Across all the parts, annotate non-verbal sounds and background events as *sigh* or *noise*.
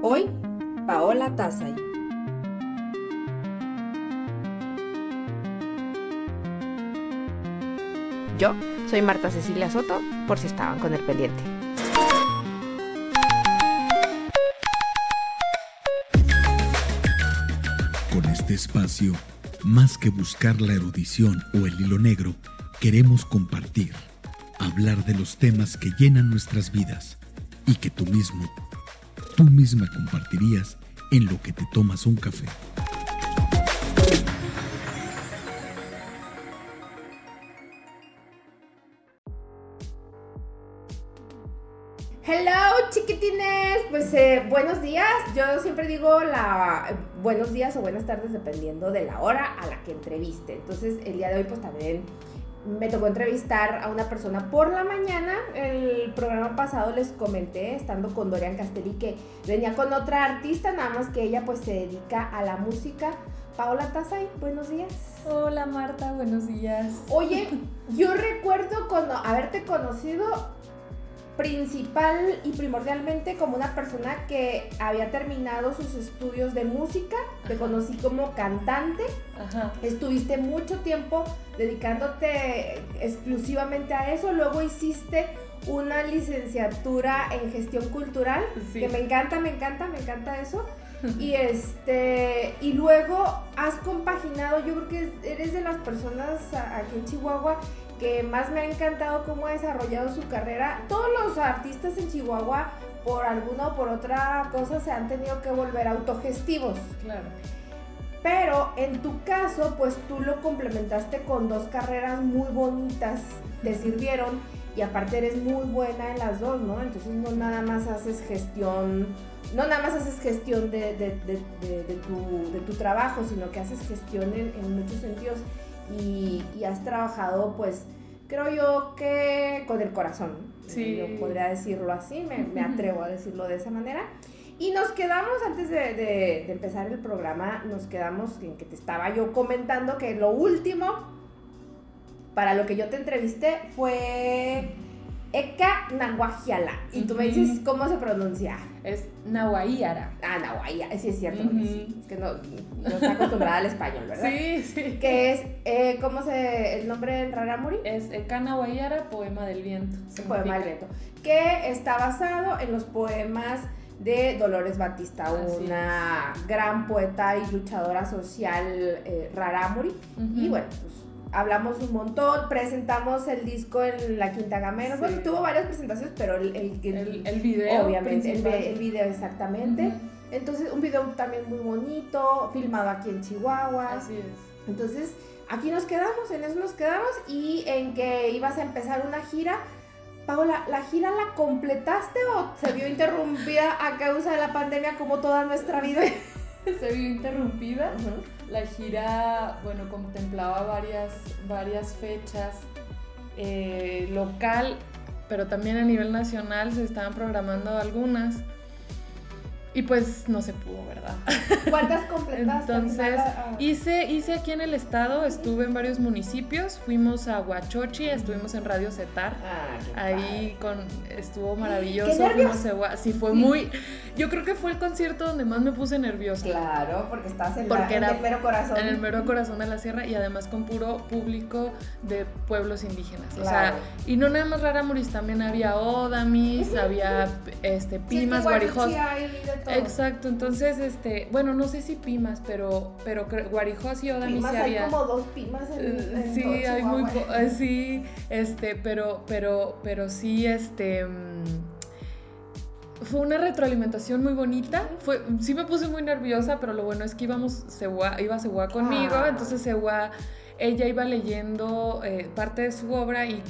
Hoy, Paola Tazay. Yo soy Marta Cecilia Soto, por si estaban con el pendiente. Con este espacio, más que buscar la erudición o el hilo negro, queremos compartir, hablar de los temas que llenan nuestras vidas y que tú mismo, tú misma compartirías en lo que te tomas un café. Hello chiquitines, pues eh, buenos días. Yo siempre digo la buenos días o buenas tardes dependiendo de la hora a la que entreviste. Entonces el día de hoy pues también me tocó entrevistar a una persona por la mañana. El programa pasado les comenté, estando con Dorian Castelli, que venía con otra artista, nada más que ella pues se dedica a la música. Paola Tazay, buenos días. Hola Marta, buenos días. Oye, *laughs* yo recuerdo cuando haberte conocido principal y primordialmente como una persona que había terminado sus estudios de música, te conocí como cantante, Ajá. estuviste mucho tiempo dedicándote exclusivamente a eso, luego hiciste una licenciatura en gestión cultural, Sí. que me encanta, me encanta, me encanta eso. Y este y luego has compaginado, yo creo que eres de las personas aquí en Chihuahua que más me ha encantado cómo ha desarrollado su carrera. Todos los artistas en Chihuahua por alguna o por otra cosa se han tenido que volver autogestivos. Claro. Pero en tu caso, pues tú lo complementaste con dos carreras muy bonitas, te sirvieron y aparte eres muy buena en las dos, ¿no? Entonces no nada más haces gestión, no nada más haces gestión de, de- de- de- de tu, trabajo, sino que haces gestión en, en muchos sentidos y, y has trabajado, pues, creo yo que con el corazón. Sí. Yo podría decirlo así, me, me atrevo a decirlo de esa manera. Y nos quedamos, antes de, de- de empezar el programa, nos quedamos en que te estaba yo comentando que lo último para lo que yo te entrevisté fue Eka Nahuajiala. Y tú me dices cómo se pronuncia. Es Nahuayara. Ah, Nahuaya, sí es cierto. Es que no, no está acostumbrada al español, ¿verdad? Sí, sí. Que es, eh, ¿cómo se, el nombre en Raramuri? Es Eka Nahuayara, poema del viento. Poema del viento. Que está basado en los poemas de Dolores Batista, una gran poeta y luchadora social eh, Rarámuri. Ujú. Y bueno, pues hablamos un montón, presentamos el disco en la Quinta Gamera. Sí. Bueno, tuvo varias presentaciones, pero el, el, el- video. obviamente, el, video exactamente. Entonces, un video también muy bonito, filmado aquí en Chihuahua. Así es. Entonces, aquí nos quedamos, en eso nos quedamos y en que ibas a empezar una gira. Paola, ¿la gira la completaste o se vio interrumpida a causa de la pandemia como toda nuestra vida? *laughs* Se vio interrumpida. Ujú. La gira, bueno, contemplaba varias, varias fechas eh, local, pero también a nivel nacional se estaban programando algunas. Y pues no se pudo, ¿verdad? *laughs* ¿Cuántas completaste? Entonces, Ah, hice, hice aquí en el estado, estuve en varios municipios, fuimos a Huachochi, estuvimos en Radio Cetar. ah, Ahí con estuvo maravilloso. ¡Qué nervios! fuimos a Gua- sí, fue Sí. muy. Yo creo que fue el concierto donde más me puse nerviosa. Claro, porque estás en, Porque la, en era el mero corazón. En el mero corazón de la sierra y además con puro público de pueblos indígenas. O sea, y no nada más Raramuris, también había Odamis, había este, Sí, Pimas, Guarichí Guarijós. Todo. Exacto, entonces, este, bueno, no sé si Pimas, pero, pero Guarijós y Odamis Pimas sí hay había. como dos pimas en, Eh, en sí, todo hay muy eh, sí, este, pero, pero, pero sí, este, mm, fue una retroalimentación muy bonita. Fue, sí me puse muy nerviosa, pero lo bueno es que íbamos, Sewa, iba Sewa conmigo, Ah. entonces Sewa, ella iba leyendo eh, parte de su obra y,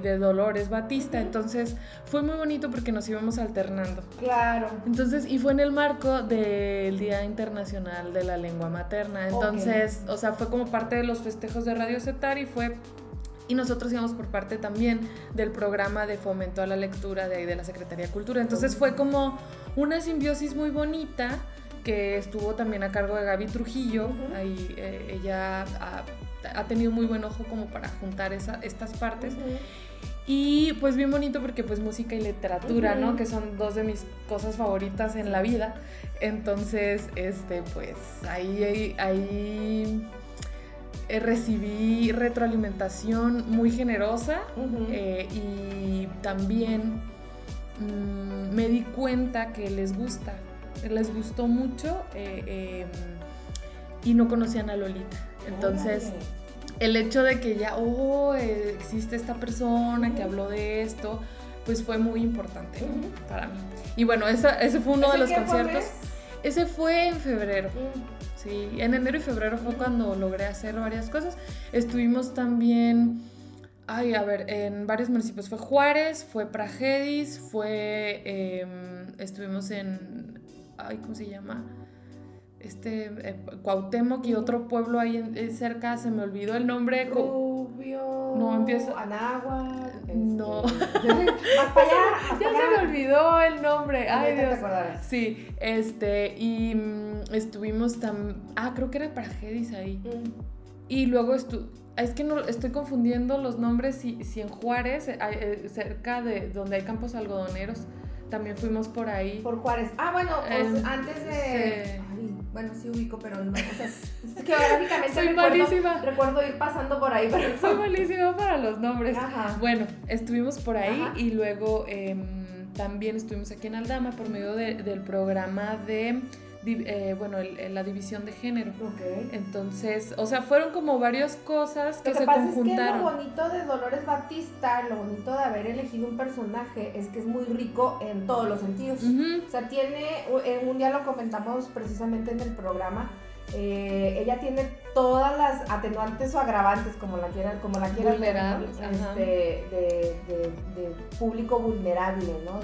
de Dolores Batista, entonces fue muy bonito porque nos íbamos alternando. Claro. Entonces, y fue en el marco del Día Internacional de la Lengua Materna. Entonces, o sea, fue como parte de los festejos de Radio Cetar y fue. Y nosotros íbamos por parte también del programa de fomento a la lectura de ahí de la Secretaría de Cultura. Entonces fue como una simbiosis muy bonita que estuvo también a cargo de Gaby Trujillo. Ahí eh, ella ha, ha tenido muy buen ojo como para juntar esa- estas partes. Y pues bien bonito porque pues música y literatura, ¿no? Que son dos de mis cosas favoritas en la vida. Entonces, este, pues ahí, ahí, eh, recibí retroalimentación muy generosa eh, y también mm, me di cuenta que les gusta, les gustó mucho eh, em, y no conocían a Lolita. Entonces el hecho de que ya, oh, existe esta persona que habló de esto, pues fue muy importante para mí. Y bueno, ese fue uno de los conciertos. Ese fue en febrero. Sí, en enero y febrero fue cuando logré hacer varias cosas. Estuvimos también, ay, a ver, en varios municipios. Fue Juárez, fue Pragedis, fue, em, estuvimos en, ay, ¿cómo se llama? Este eh, Cuauhtémoc y otro pueblo ahí eh, cerca, se me olvidó el nombre. Rubio. No, empieza. Anáhuac. No. Este, *laughs* allá. ya se me olvidó el nombre. Ay, Dios. Te sí, este, y mm, estuvimos tan. Ah, creo que era para Gedis ahí. Mm. Y luego estu es que no estoy confundiendo los nombres si, si en Juárez, eh, cerca de donde hay campos algodoneros, también fuimos por ahí. Por Juárez. Ah, bueno, pues antes de bueno, sí ubico, pero no, o sea, *laughs* geográficamente Soy recuerdo, malísima. recuerdo ir pasando por ahí, pero Soy *laughs* malísima para los nombres. Bueno, estuvimos por ahí y luego em, también estuvimos aquí en Aldama por medio del programa de eh, bueno, la división de género. Entonces, o sea, fueron como varias cosas que, se conjuntaron. lo bonito de Dolores Batista, lo bonito de haber elegido un personaje es que es muy rico en todos los sentidos. O sea, tiene, un día lo comentamos precisamente en el programa, eh, ella tiene todas las atenuantes o agravantes, como la quieran, como la quieran ver, este, de, público vulnerable, ¿no?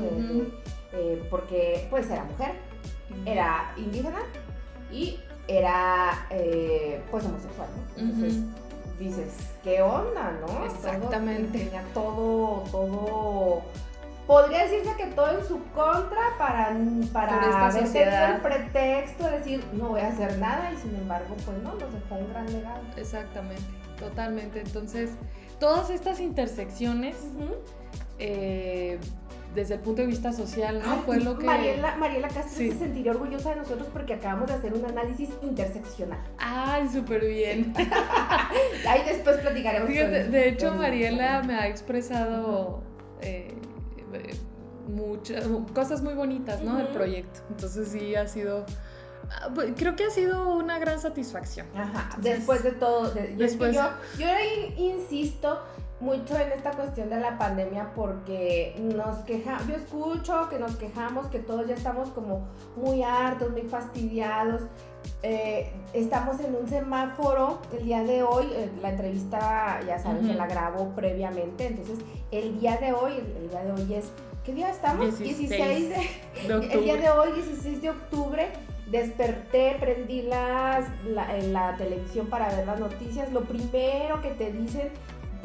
Eh, porque pues era mujer era indígena y era eh, pues homosexual, ¿no? Entonces dices, ¿qué onda, no? Exactamente. tenía todo, todo podría decirse que todo en su contra para, para haber tenido el pretexto de decir no voy a hacer nada y sin embargo pues no, nos dejó un gran legado. Exactamente, totalmente. Entonces, todas estas intersecciones desde el punto de vista social, ¿no? Fue lo que... Mariela, Mariela Castro se sentiría orgullosa de nosotros porque acabamos de hacer un análisis interseccional. Ay, súper bien. *laughs* Ahí después platicaremos. de hecho, Mariela me ha expresado eh, muchas cosas muy bonitas, ¿no? Del proyecto. Entonces sí, ha sido... Ah, pues, creo que ha sido una gran satisfacción. Ajá, después de todo. después... yo, yo insisto mucho en esta cuestión de la pandemia porque nos quejamos, yo escucho que nos quejamos, que todos ya estamos como muy hartos, muy fastidiados. Eh, estamos en un semáforo el día de hoy, eh, la entrevista ya saben que la grabo previamente, entonces el día de hoy, el, día de hoy es, ¿qué día estamos? 16, de, octubre. *laughs* El día de hoy, 16 de octubre, desperté, prendí las, la, la televisión para ver las noticias, lo primero que te dicen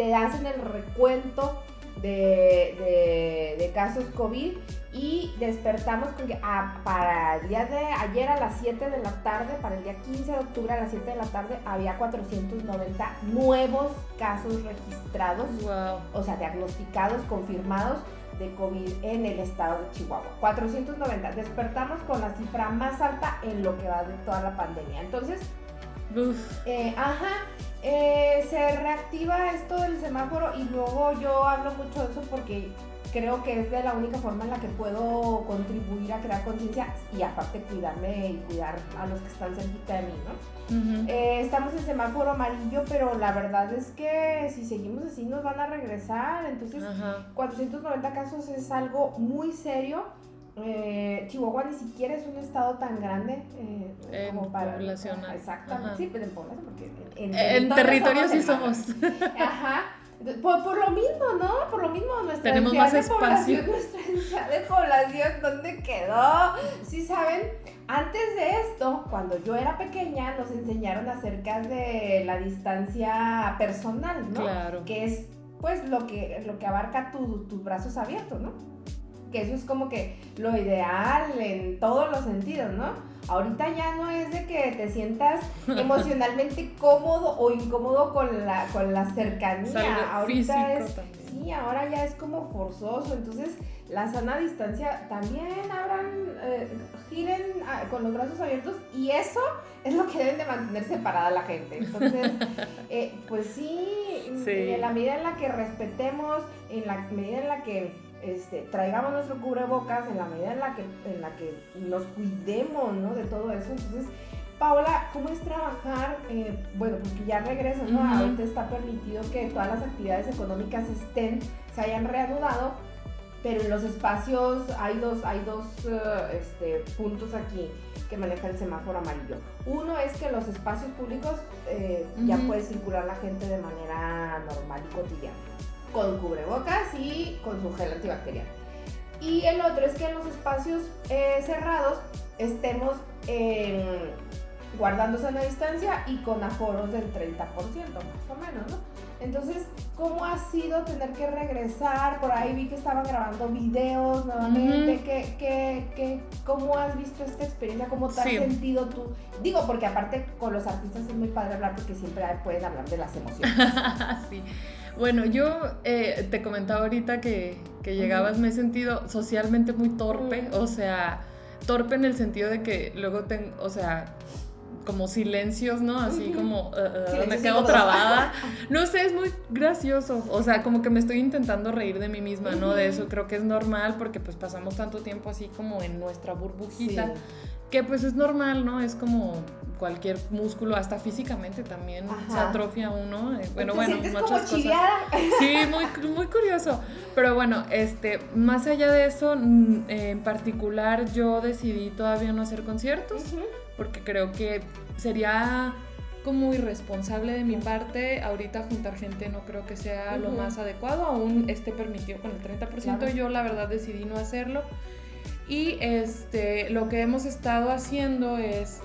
te hacen el recuento de, casos COVID y despertamos con que ah, para el día de ayer a las 7 de la tarde, para el día 15 de octubre a las 7 de la tarde, había 490 nuevos casos registrados, o sea, diagnosticados, confirmados de COVID en el estado de Chihuahua. 490. Despertamos con la cifra más alta en lo que va de toda la pandemia. Entonces, eh, ajá, eh, se reactiva esto del semáforo y luego yo hablo mucho de eso porque creo que es de la única forma en la que puedo contribuir a crear conciencia y aparte cuidarme y cuidar a los que están cerquita de mí, ¿no? Eh, estamos en semáforo amarillo, pero la verdad es que si seguimos así nos van a regresar, entonces 490 casos es algo muy serio eh, Chihuahua ni siquiera es un estado tan grande eh, como para población. Exactamente, sí, pero en población, porque en, en, territorio sí somos. *laughs* Ajá. Por, lo mismo, ¿no? Por lo mismo nuestra Tenemos más espacio. *laughs* nuestra densidad de población, ¿dónde quedó? Sí, saben, antes de esto, cuando yo era pequeña, nos enseñaron acerca de la distancia personal, ¿no? Claro. Que es, pues, lo que, lo que abarca tus brazos abiertos, ¿no? Que eso es como que lo ideal en todos los sentidos, ¿no? Ahorita ya no es de que te sientas *laughs* emocionalmente cómodo o incómodo con la, con la cercanía. Ahorita es, sí, ahora ya es como forzoso. Entonces, la sana distancia también abran, eh, giren ah, con los brazos abiertos y eso es lo que deben de mantener separada la gente. Entonces, *laughs* eh, pues sí, en la medida en la que respetemos, en la medida en la que este, traigamos nuestro cubrebocas, en la medida en la que, en la que nos cuidemos ¿no? de todo eso, entonces Paola, ¿cómo es trabajar? Eh, bueno, porque ya regresas, ¿no? Ahorita está permitido que todas las actividades económicas estén, se hayan reanudado, pero en los espacios hay dos, hay dos eh, este, puntos aquí que maneja el semáforo amarillo. Uno es que los espacios públicos eh, ya puede circular la gente de manera normal y cotidiana, con cubrebocas y con su gel antibacterial. Y el otro es que en los espacios cerrados estemos guardando sana distancia y con aforos del 30%, más o menos, ¿no? Entonces, ¿cómo ha sido tener que regresar? Por ahí vi que estaban grabando videos nuevamente. ¿Qué, cómo has visto esta experiencia? ¿Cómo te has sentido tú? Digo, porque aparte con los artistas es muy padre hablar porque siempre pueden hablar de las emociones. *laughs* sí. Bueno, yo eh, te comentaba ahorita que, que llegabas, me he sentido socialmente muy torpe, o sea, torpe en el sentido de que luego tengo, o sea, como silencios, ¿no? Así como uh, me quedo trabada. *laughs* No sé, es muy gracioso. O sea, como que me estoy intentando reír de mí misma, ¿no? De eso creo que es normal porque pues pasamos tanto tiempo así como en nuestra burbujita. Que pues es normal, ¿no? Es como cualquier músculo, hasta físicamente también se atrofia uno. Eh, bueno, bueno, muchas como cosas. Sí, muy, muy curioso. Pero bueno, este, más allá de eso, en particular yo decidí todavía no hacer conciertos porque creo que sería como irresponsable de mi parte ahorita juntar gente no creo que sea lo más adecuado, aún esté permitido con el 30%, yo la verdad decidí no hacerlo. Y este, lo que hemos estado haciendo es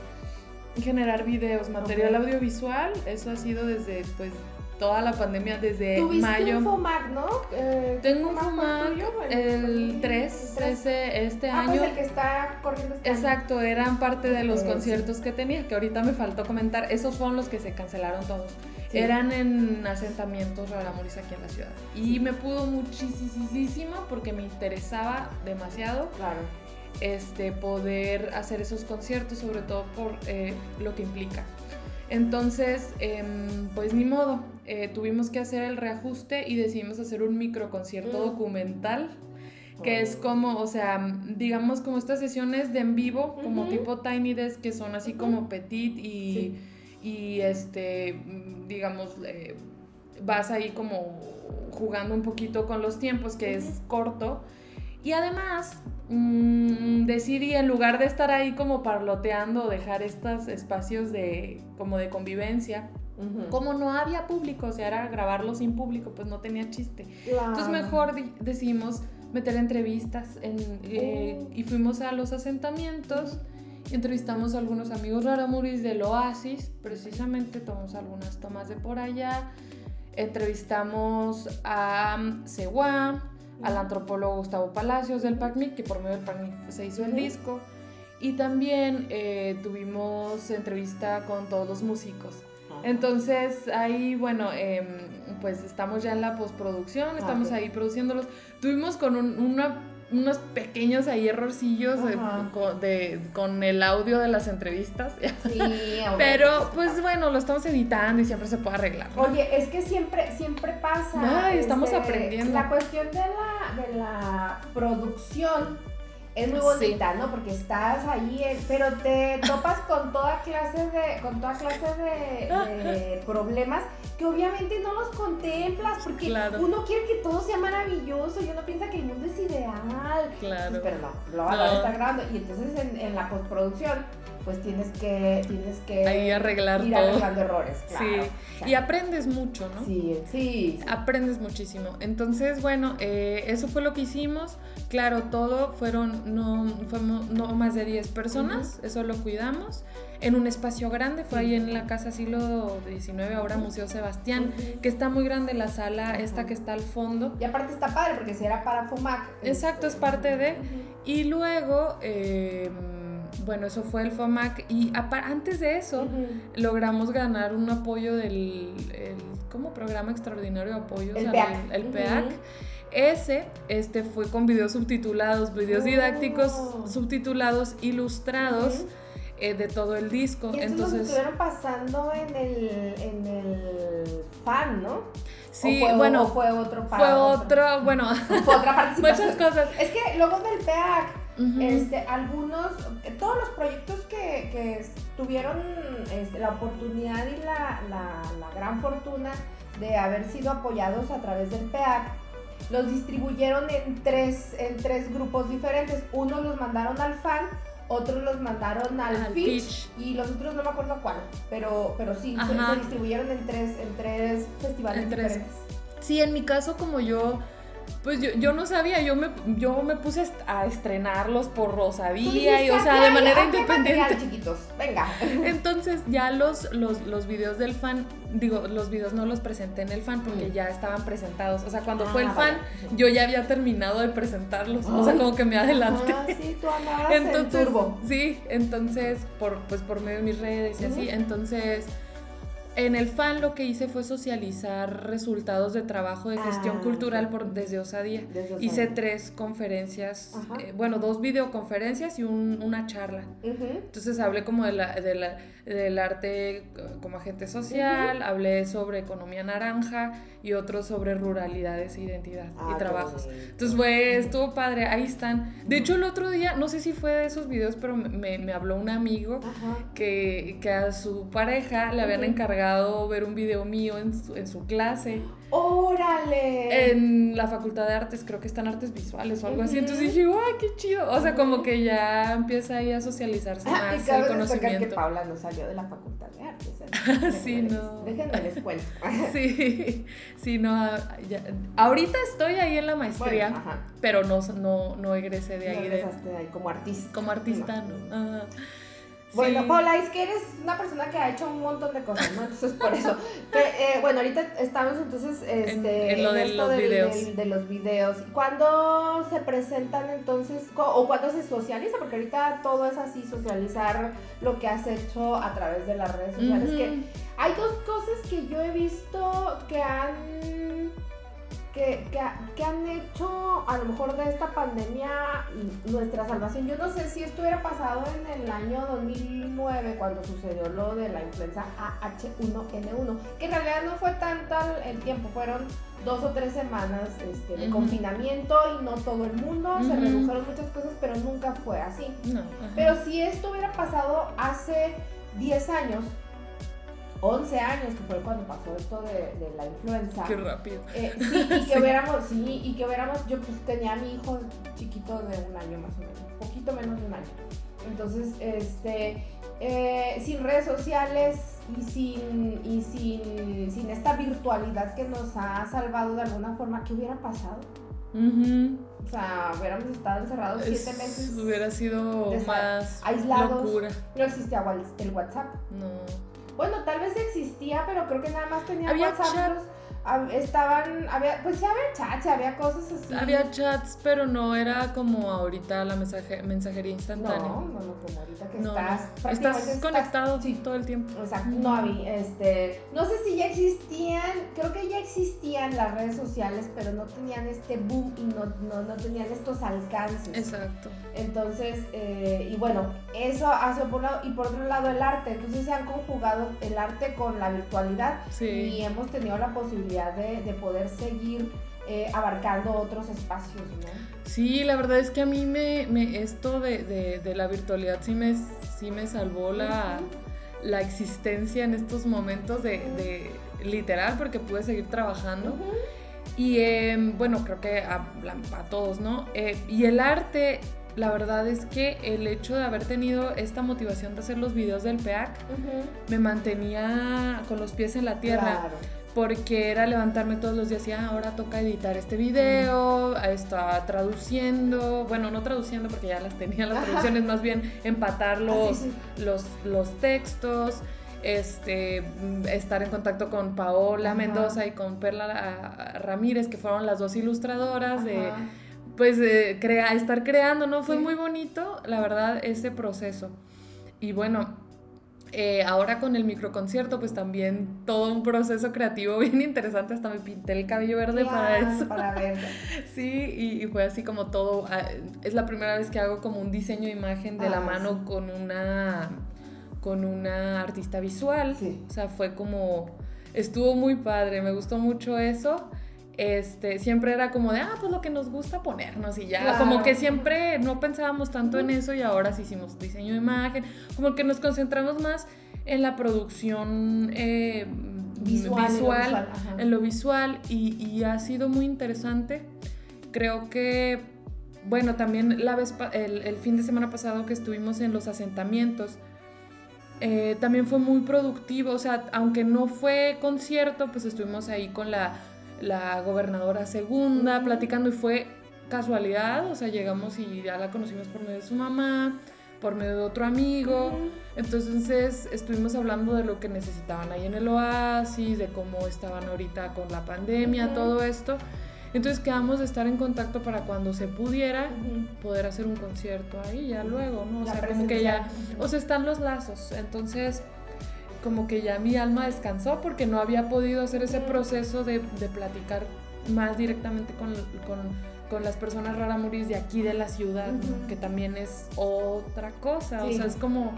generar videos, material audiovisual, eso ha sido desde pues toda la pandemia desde ¿Tuviste mayo. un FOMAC, ¿no? Eh, Tengo un FOMAC, el 3, ese, este ah, año. Pues el que está corriendo este Exacto, eran parte de los conciertos que tenía, que ahorita me faltó comentar. Esos fueron los que se cancelaron todos. Eran en asentamientos raramuris aquí en la ciudad. Y me pudo muchísimo porque me interesaba demasiado. Claro. Este, poder hacer esos conciertos, sobre todo por eh, lo que implica. Entonces, em, pues ni modo, eh, tuvimos que hacer el reajuste y decidimos hacer un micro concierto mm. documental, que es como, o sea, digamos como estas sesiones de en vivo, como tipo Tiny Desk, que son así como petit y, y este, digamos, eh, vas ahí como jugando un poquito con los tiempos, que es corto. Y además, Mm, decidí en lugar de estar ahí como parloteando, dejar estos espacios de como de convivencia. Como no había público, o sea, era grabarlo sin público, pues no tenía chiste. Entonces mejor decidimos meter entrevistas eh, oh. y fuimos a los asentamientos. Entrevistamos a algunos amigos raramuris del Oasis, precisamente tomamos algunas tomas de por allá. Entrevistamos a Sewa, al antropólogo Gustavo Palacios del PACMIC, que por medio del PACMIC se hizo el disco. Y también eh, tuvimos entrevista con todos los músicos. Entonces ahí, bueno, em, pues estamos ya en la postproducción, ah, estamos ahí produciéndolos. Tuvimos con una unos pequeños ahí errorcillos de, con el audio de las entrevistas. *laughs* Sí, Pero pues bueno, lo estamos editando y siempre se puede arreglar. Oye, es que siempre, siempre pasa. estamos este, aprendiendo. La cuestión de la, de la producción es muy bonita, ¿no? Porque estás ahí, eh, pero te *laughs* topas con toda clase de, con toda clase de, *laughs* problemas que obviamente no los contemplas, porque uno quiere que todo sea maravilloso y uno piensa que el mundo es ideal. Claro. Pero no, lo a estar grabando. Y entonces en, en la postproducción pues tienes que, tienes que Ahí arreglar ir todo. arreglando errores. sí, y aprendes mucho, ¿no? Sí, sí. Aprendes muchísimo. Entonces, bueno, eh, eso fue lo que hicimos. Claro, todo fueron, no, no más de 10 personas, eso lo cuidamos. En un espacio grande, fue ahí en la Casa Siglo XIX, ahora Museo Sebastián, que está muy grande la sala, esta que está al fondo. Y aparte está padre, porque si era para FUMAC. Exacto, es parte de... Y luego... Eh, bueno, eso fue el FOMAC y antes de eso logramos ganar un apoyo del el, ¿cómo? Programa Extraordinario de Apoyos el PEAC. el PEAC. Ese este, fue con videos subtitulados, videos didácticos oh. subtitulados, ilustrados. Eh, de todo el disco. Y Entonces, estuvieron pasando en el, en el fan, ¿no? Sí, bueno, fue otro Fue otro, bueno, *laughs* fue otra *laughs* participación. Muchas cosas. Es que luego del PEAC, este, algunos, todos los proyectos que, que tuvieron este, la oportunidad y la, la, la gran fortuna de haber sido apoyados a través del PEAC, los distribuyeron en tres, en tres grupos diferentes. Unos los mandaron al fan, otros los mandaron al, Fitch, y los otros no me acuerdo cuál, pero, pero sí, se, distribuyeron en tres, en tres festivales diferentes. Sí, en mi caso como yo pues yo, yo no sabía, yo me, yo me puse a estrenarlos por Rosalía y, o sea, de manera independiente. chiquitos, venga. *laughs* Entonces ya los, los, los videos del fan, digo, los videos no los presenté en el fan porque mm. ya estaban presentados. O sea, cuando fue el ah, fan, yo ya había terminado de presentarlos. o sea, como que me adelanté. Ah, sí, tú andabas entonces, en turbo. Sí, entonces, por, pues por medio de mis redes y así. Entonces en el fan lo que hice fue socializar resultados de trabajo de gestión ah, cultural por, desde Osadía. Hice tres conferencias, eh, bueno, dos videoconferencias y una charla. Entonces hablé como de la, de la del arte como agente social, hablé sobre economía naranja y otro sobre ruralidades e identidad y ah, trabajos. Entonces fue, estuvo padre, ahí están. De hecho el otro día, no sé si fue de esos videos, pero me, me habló un amigo que, que, a su pareja le habían encargado ver un video mío en su, en su clase. ¡Órale! En la Facultad de Artes, creo que están artes visuales o algo así. Entonces dije, ¡ay, qué chido! O sea, como que ya empieza ahí a socializarse más el conocimiento. que Paula no salió de la Facultad de Artes. ¿eh? *laughs* sí, no. Déjenme les cuento. *laughs* sí, sí, no. ahorita estoy ahí en la maestría, pero no, no, no egresé de ahí. No egresaste de ahí como artista. Como artista, no. Ajá. Bueno, Paula, es que eres una persona que ha hecho un montón de cosas, ¿no? Entonces, por eso. Eh, bueno, ahorita estamos entonces este, en, lo de los videos. de los videos. ¿Cuándo se presentan entonces, o cuándo se socializa? Porque ahorita todo es así, socializar lo que has hecho a través de las redes sociales. que hay dos cosas que yo he visto que han que, han hecho a lo mejor de esta pandemia nuestra salvación. Yo no sé si esto hubiera pasado en el año 2009 cuando sucedió lo de la influenza AH1N1, que en realidad no fue tanto el tiempo, fueron dos o tres semanas este, de confinamiento y no todo el mundo, se redujeron muchas cosas, pero nunca fue así. pero si esto hubiera pasado hace 10 años, 11 años, que fue cuando pasó esto de, la influenza. Qué rápido. Eh, sí, y que *laughs* hubiéramos, sí, y que hubiéramos, yo pues tenía a mi hijo chiquito de un año más o menos, poquito menos de un año. Entonces, este, eh, sin redes sociales y sin, y sin, sin esta virtualidad que nos ha salvado de alguna forma, ¿qué hubiera pasado? O sea, hubiéramos estado encerrados siete meses. Hubiera sido más aislados. Locura. No existía el WhatsApp. No. Bueno, tal vez existía, pero creo que nada más tenía WhatsApp estaban, había, pues sí había chats, había cosas así. Había chats, pero no era como ahorita la mensaje, mensajería instantánea. No, no, no, como ahorita que estás. Estás conectado sí. todo el tiempo. Exacto, no había, este, no sé si ya existían, creo que ya existían las redes sociales, pero no tenían este boom y no, no, no tenían estos alcances. Exacto. Entonces, eh, y bueno, eso hace por un lado, y por otro lado el arte, entonces se han conjugado el arte con la virtualidad y hemos tenido la posibilidad de, poder seguir eh, abarcando otros espacios, ¿no? Sí, la verdad es que a mí me, me esto de, de, la virtualidad sí me, sí me salvó la, la existencia en estos momentos de, literal porque pude seguir trabajando. Y em, bueno, creo que a, a todos, ¿no? Eh, y el arte, la verdad es que el hecho de haber tenido esta motivación de hacer los videos del PEAC me mantenía con los pies en la tierra. Claro porque era levantarme todos los días y ah, ahora toca editar este video, estaba traduciendo, bueno, no traduciendo porque ya las tenía las traducciones, más bien empatar los, los, los textos, este, estar en contacto con Paola Mendoza y con Perla ah, Ramírez, que fueron las dos ilustradoras de pues eh, crea, estar creando, ¿no? Fue muy bonito, la verdad, ese proceso. Y bueno, eh, ahora con el microconcierto, pues también todo un proceso creativo *laughs* bien interesante. Hasta me pinté el cabello verde para eso. Para *laughs* sí, y, fue así como todo. Ah, es la primera vez que hago como un diseño de imagen de la ah, mano con una con una artista visual. O sea, fue como. Estuvo muy padre, me gustó mucho eso este, siempre era como de, ah, pues lo que nos gusta ponernos y ya, como que siempre no pensábamos tanto en eso y ahora sí hicimos diseño de imagen, como que nos concentramos más en la producción eh, visual, en lo visual, y, ha sido muy interesante. Creo que, bueno, también la vez, el, fin de semana pasado que estuvimos en los asentamientos, eh, también fue muy productivo, o sea, aunque no fue concierto, pues estuvimos ahí con la la gobernadora segunda, platicando y fue casualidad, o sea, llegamos y ya la conocimos por medio de su mamá, por medio de otro amigo, entonces estuvimos hablando de lo que necesitaban ahí en el oasis, de cómo estaban ahorita con la pandemia, todo esto. Entonces quedamos de estar en contacto para cuando se pudiera poder hacer un concierto ahí ya luego, ¿no? O sea, como que ya, o sea, están los lazos. Entonces, como que ya mi alma descansó porque no había podido hacer ese proceso de, platicar más directamente con, con, las personas raramuris de aquí de la ciudad, que también es otra cosa, o sea, es como,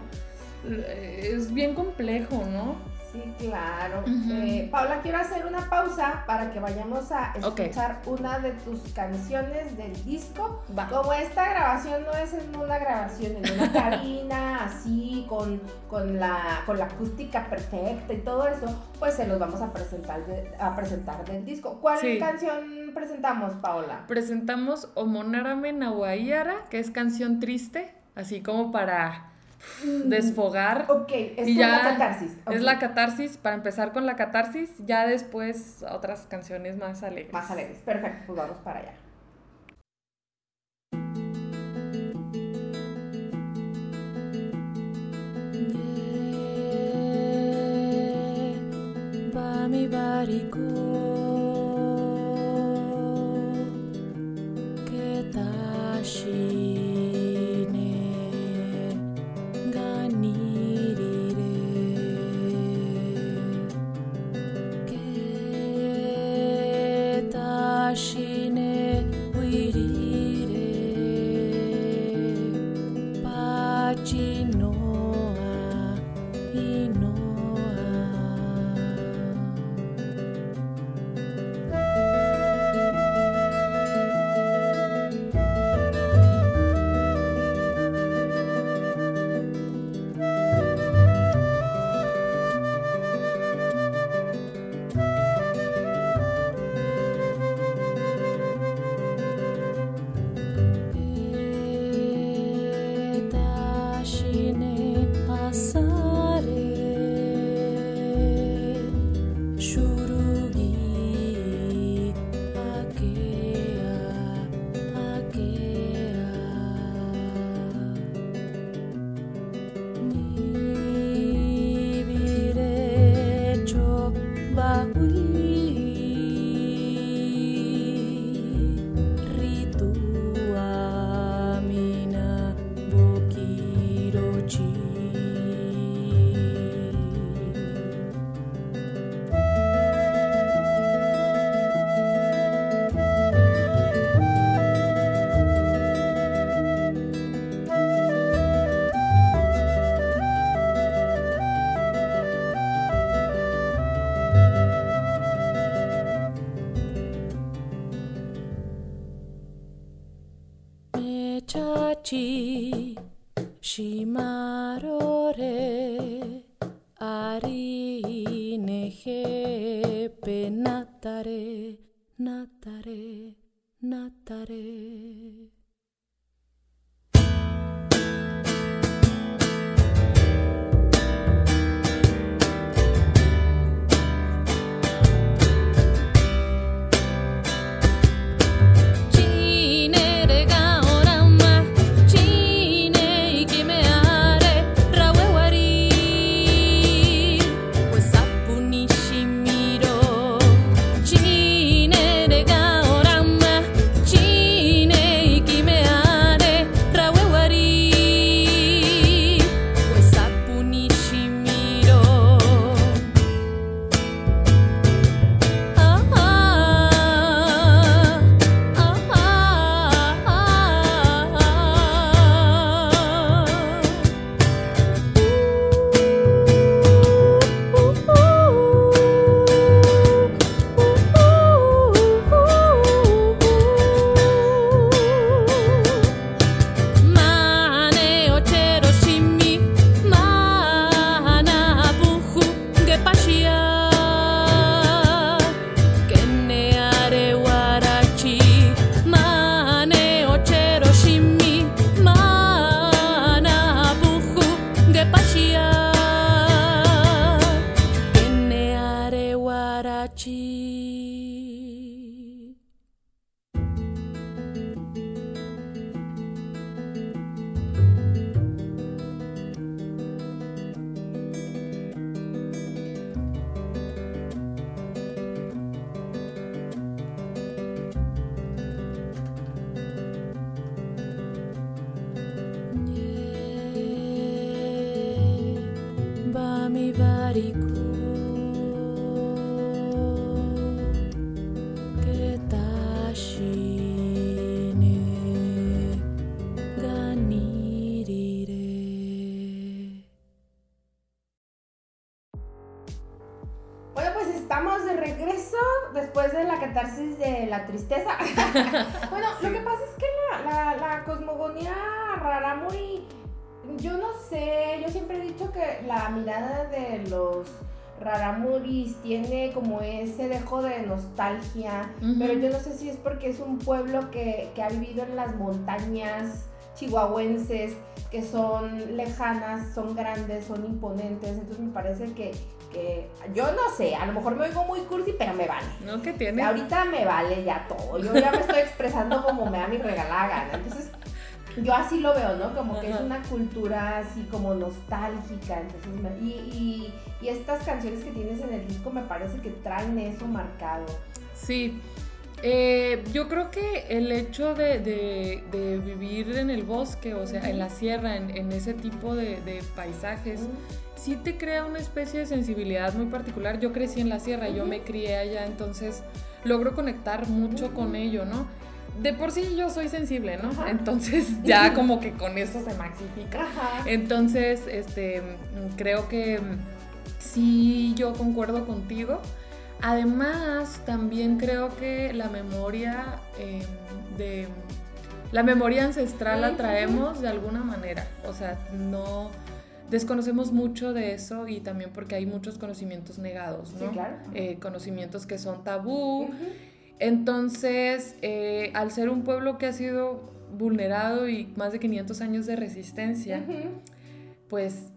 es bien complejo, ¿no? Sí, claro. Eh, Paula, quiero hacer una pausa para que vayamos a escuchar una de tus canciones del disco. Como esta grabación no es en una grabación en una *laughs* cabina, así, con, con, la, con la acústica perfecta y todo eso, pues se los vamos a presentar, a presentar del disco. ¿Cuál canción presentamos, Paula? Presentamos Omonarame Nahuayara, que es canción triste, así como para desfogar. Ok, es la catarsis. Es la catarsis, para empezar con la catarsis, ya después otras canciones más alegres. Más alegres, perfecto, pues vamos para allá. mi la mirada de los Raramuris tiene como ese dejo de nostalgia, pero yo no sé si es porque es un pueblo que, que ha vivido en las montañas chihuahuenses, que son lejanas, son grandes, son imponentes, entonces me parece que que yo no sé, a lo mejor me oigo muy cursi, pero me vale. ¿No? ¿Qué tiene? Ahorita me vale ya todo. Yo ya me estoy expresando como me da mi regalada Entonces, yo así lo veo, ¿no? Como que es una cultura así como nostálgica. Entonces, y, y, estas canciones que tienes en el disco me parece que traen eso marcado. Sí. Eh, yo creo que el hecho de, de, vivir en el bosque, o sea, en la sierra, en, ese tipo de, paisajes, sí te crea una especie de sensibilidad muy particular. Yo crecí en la sierra, yo me crié allá, entonces logro conectar mucho con ello, ¿no? De por sí yo soy sensible, ¿no? Entonces *laughs* ya *laughs* como que con eso se maxifica. Entonces, este, creo que sí yo concuerdo contigo. Además, también creo que la memoria em, de... La memoria ancestral la traemos de alguna manera. O sea, no desconocemos mucho de eso y también porque hay muchos conocimientos negados, ¿no? Sí, claro. Eh, conocimientos que son tabú. Entonces, eh, al ser un pueblo que ha sido vulnerado y más de 500 años de resistencia, pues,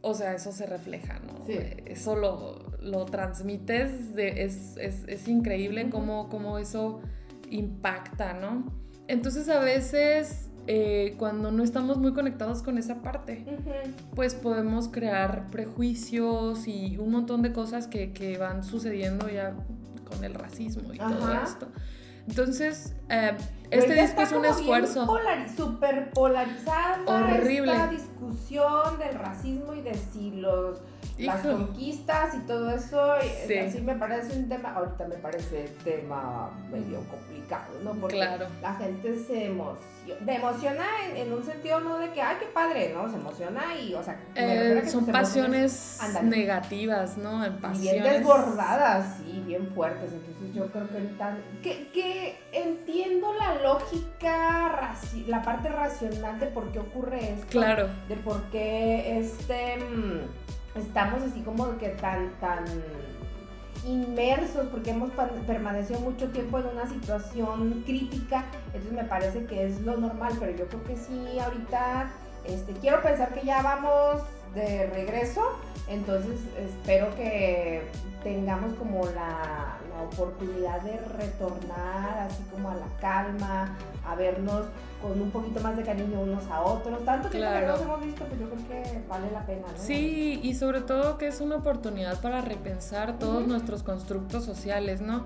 o sea, eso se refleja, ¿no? Eso lo, lo transmites, de, es, es, es, increíble cómo, cómo eso impacta, ¿no? Entonces a veces eh, cuando no estamos muy conectados con esa parte, pues podemos crear prejuicios y un montón de cosas que, que van sucediendo ya con el racismo y todo esto. Entonces, eh, este disco es un esfuerzo. Súper polarizada. Horrible. Esta discusión del racismo y de si los las conquistas y todo eso, sí. así me parece un tema, ahorita me parece tema medio complicado, ¿no? Porque la gente se emociona, emociona en, un sentido no de que, ay, qué padre, ¿no? Se emociona y, o sea, eh, son pasiones negativas, ¿no? En pasiones. Bien desbordadas, sí, bien fuertes, entonces yo creo que ahorita, que, que entiendo la lógica, la parte racional de por qué ocurre esto. Claro. De por qué este mm, estamos así como que tan, tan inmersos porque hemos permanecido mucho tiempo en una situación crítica, entonces me parece que es lo normal, pero yo creo que sí, ahorita este, quiero pensar que ya vamos de regreso, entonces espero que tengamos como la, la oportunidad de retornar así como a la calma, a vernos con un poquito más de cariño unos a otros. Tanto que no nos hemos visto, pues yo creo que vale la pena. ¿no? Sí, y sobre todo que es una oportunidad para repensar todos nuestros constructos sociales, ¿no?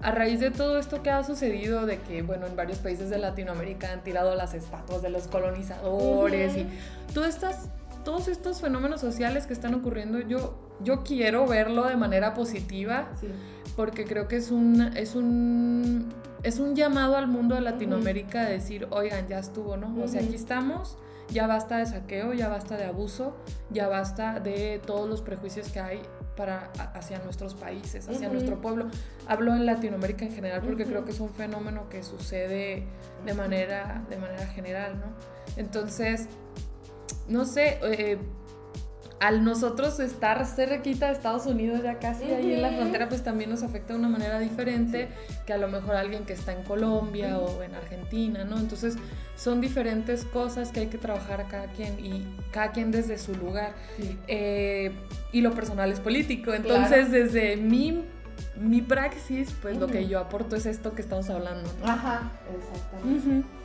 A raíz de todo esto que ha sucedido, de que, bueno, en varios países de Latinoamérica han tirado las estatuas de los colonizadores y todas estas todos estos fenómenos sociales que están ocurriendo, yo, yo quiero verlo de manera positiva, porque creo que es un, es un, es un llamado al mundo de Latinoamérica de decir, oigan, ya estuvo, ¿no? O sea, aquí estamos, ya basta de saqueo, ya basta de abuso, ya basta de todos los prejuicios que hay para, hacia nuestros países, hacia nuestro pueblo. Hablo en Latinoamérica en general porque creo que es un fenómeno que sucede de manera, de manera general, ¿no? Entonces, no sé, eh, al nosotros estar cerquita de Estados Unidos, ya casi ahí en la frontera, pues también nos afecta de una manera diferente que a lo mejor alguien que está en Colombia o en Argentina, ¿no? Entonces son diferentes cosas que hay que trabajar cada quien y cada quien desde su lugar. Eh, y lo personal es político. Entonces, desde mi, mi praxis, pues lo que yo aporto es esto que estamos hablando. Ajá, exactamente.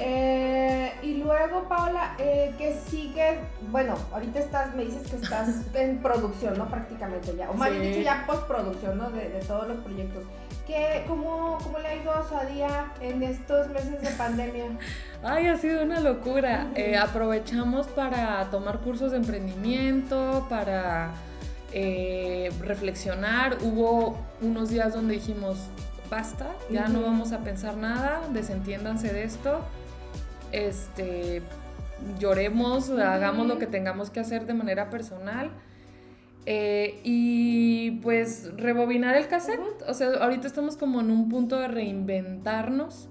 Eh, y luego, Paola, eh, ¿qué sigue? Bueno, ahorita estás, me dices que estás *laughs* en producción, ¿no? Prácticamente ya. O más bien dicho, ya postproducción, ¿no? De, todos los proyectos. ¿Qué, cómo, ¿Cómo le ha ido a Osadía en estos meses de pandemia? *laughs* Ay, ha sido una locura. Eh, aprovechamos para tomar cursos de emprendimiento, para eh, reflexionar. Hubo unos días donde dijimos, basta, ya no vamos a pensar nada, desentiéndanse de esto. Este, lloremos, hagamos lo que tengamos que hacer de manera personal eh, y pues rebobinar el cassette. O sea, ahorita estamos como en un punto de reinventarnos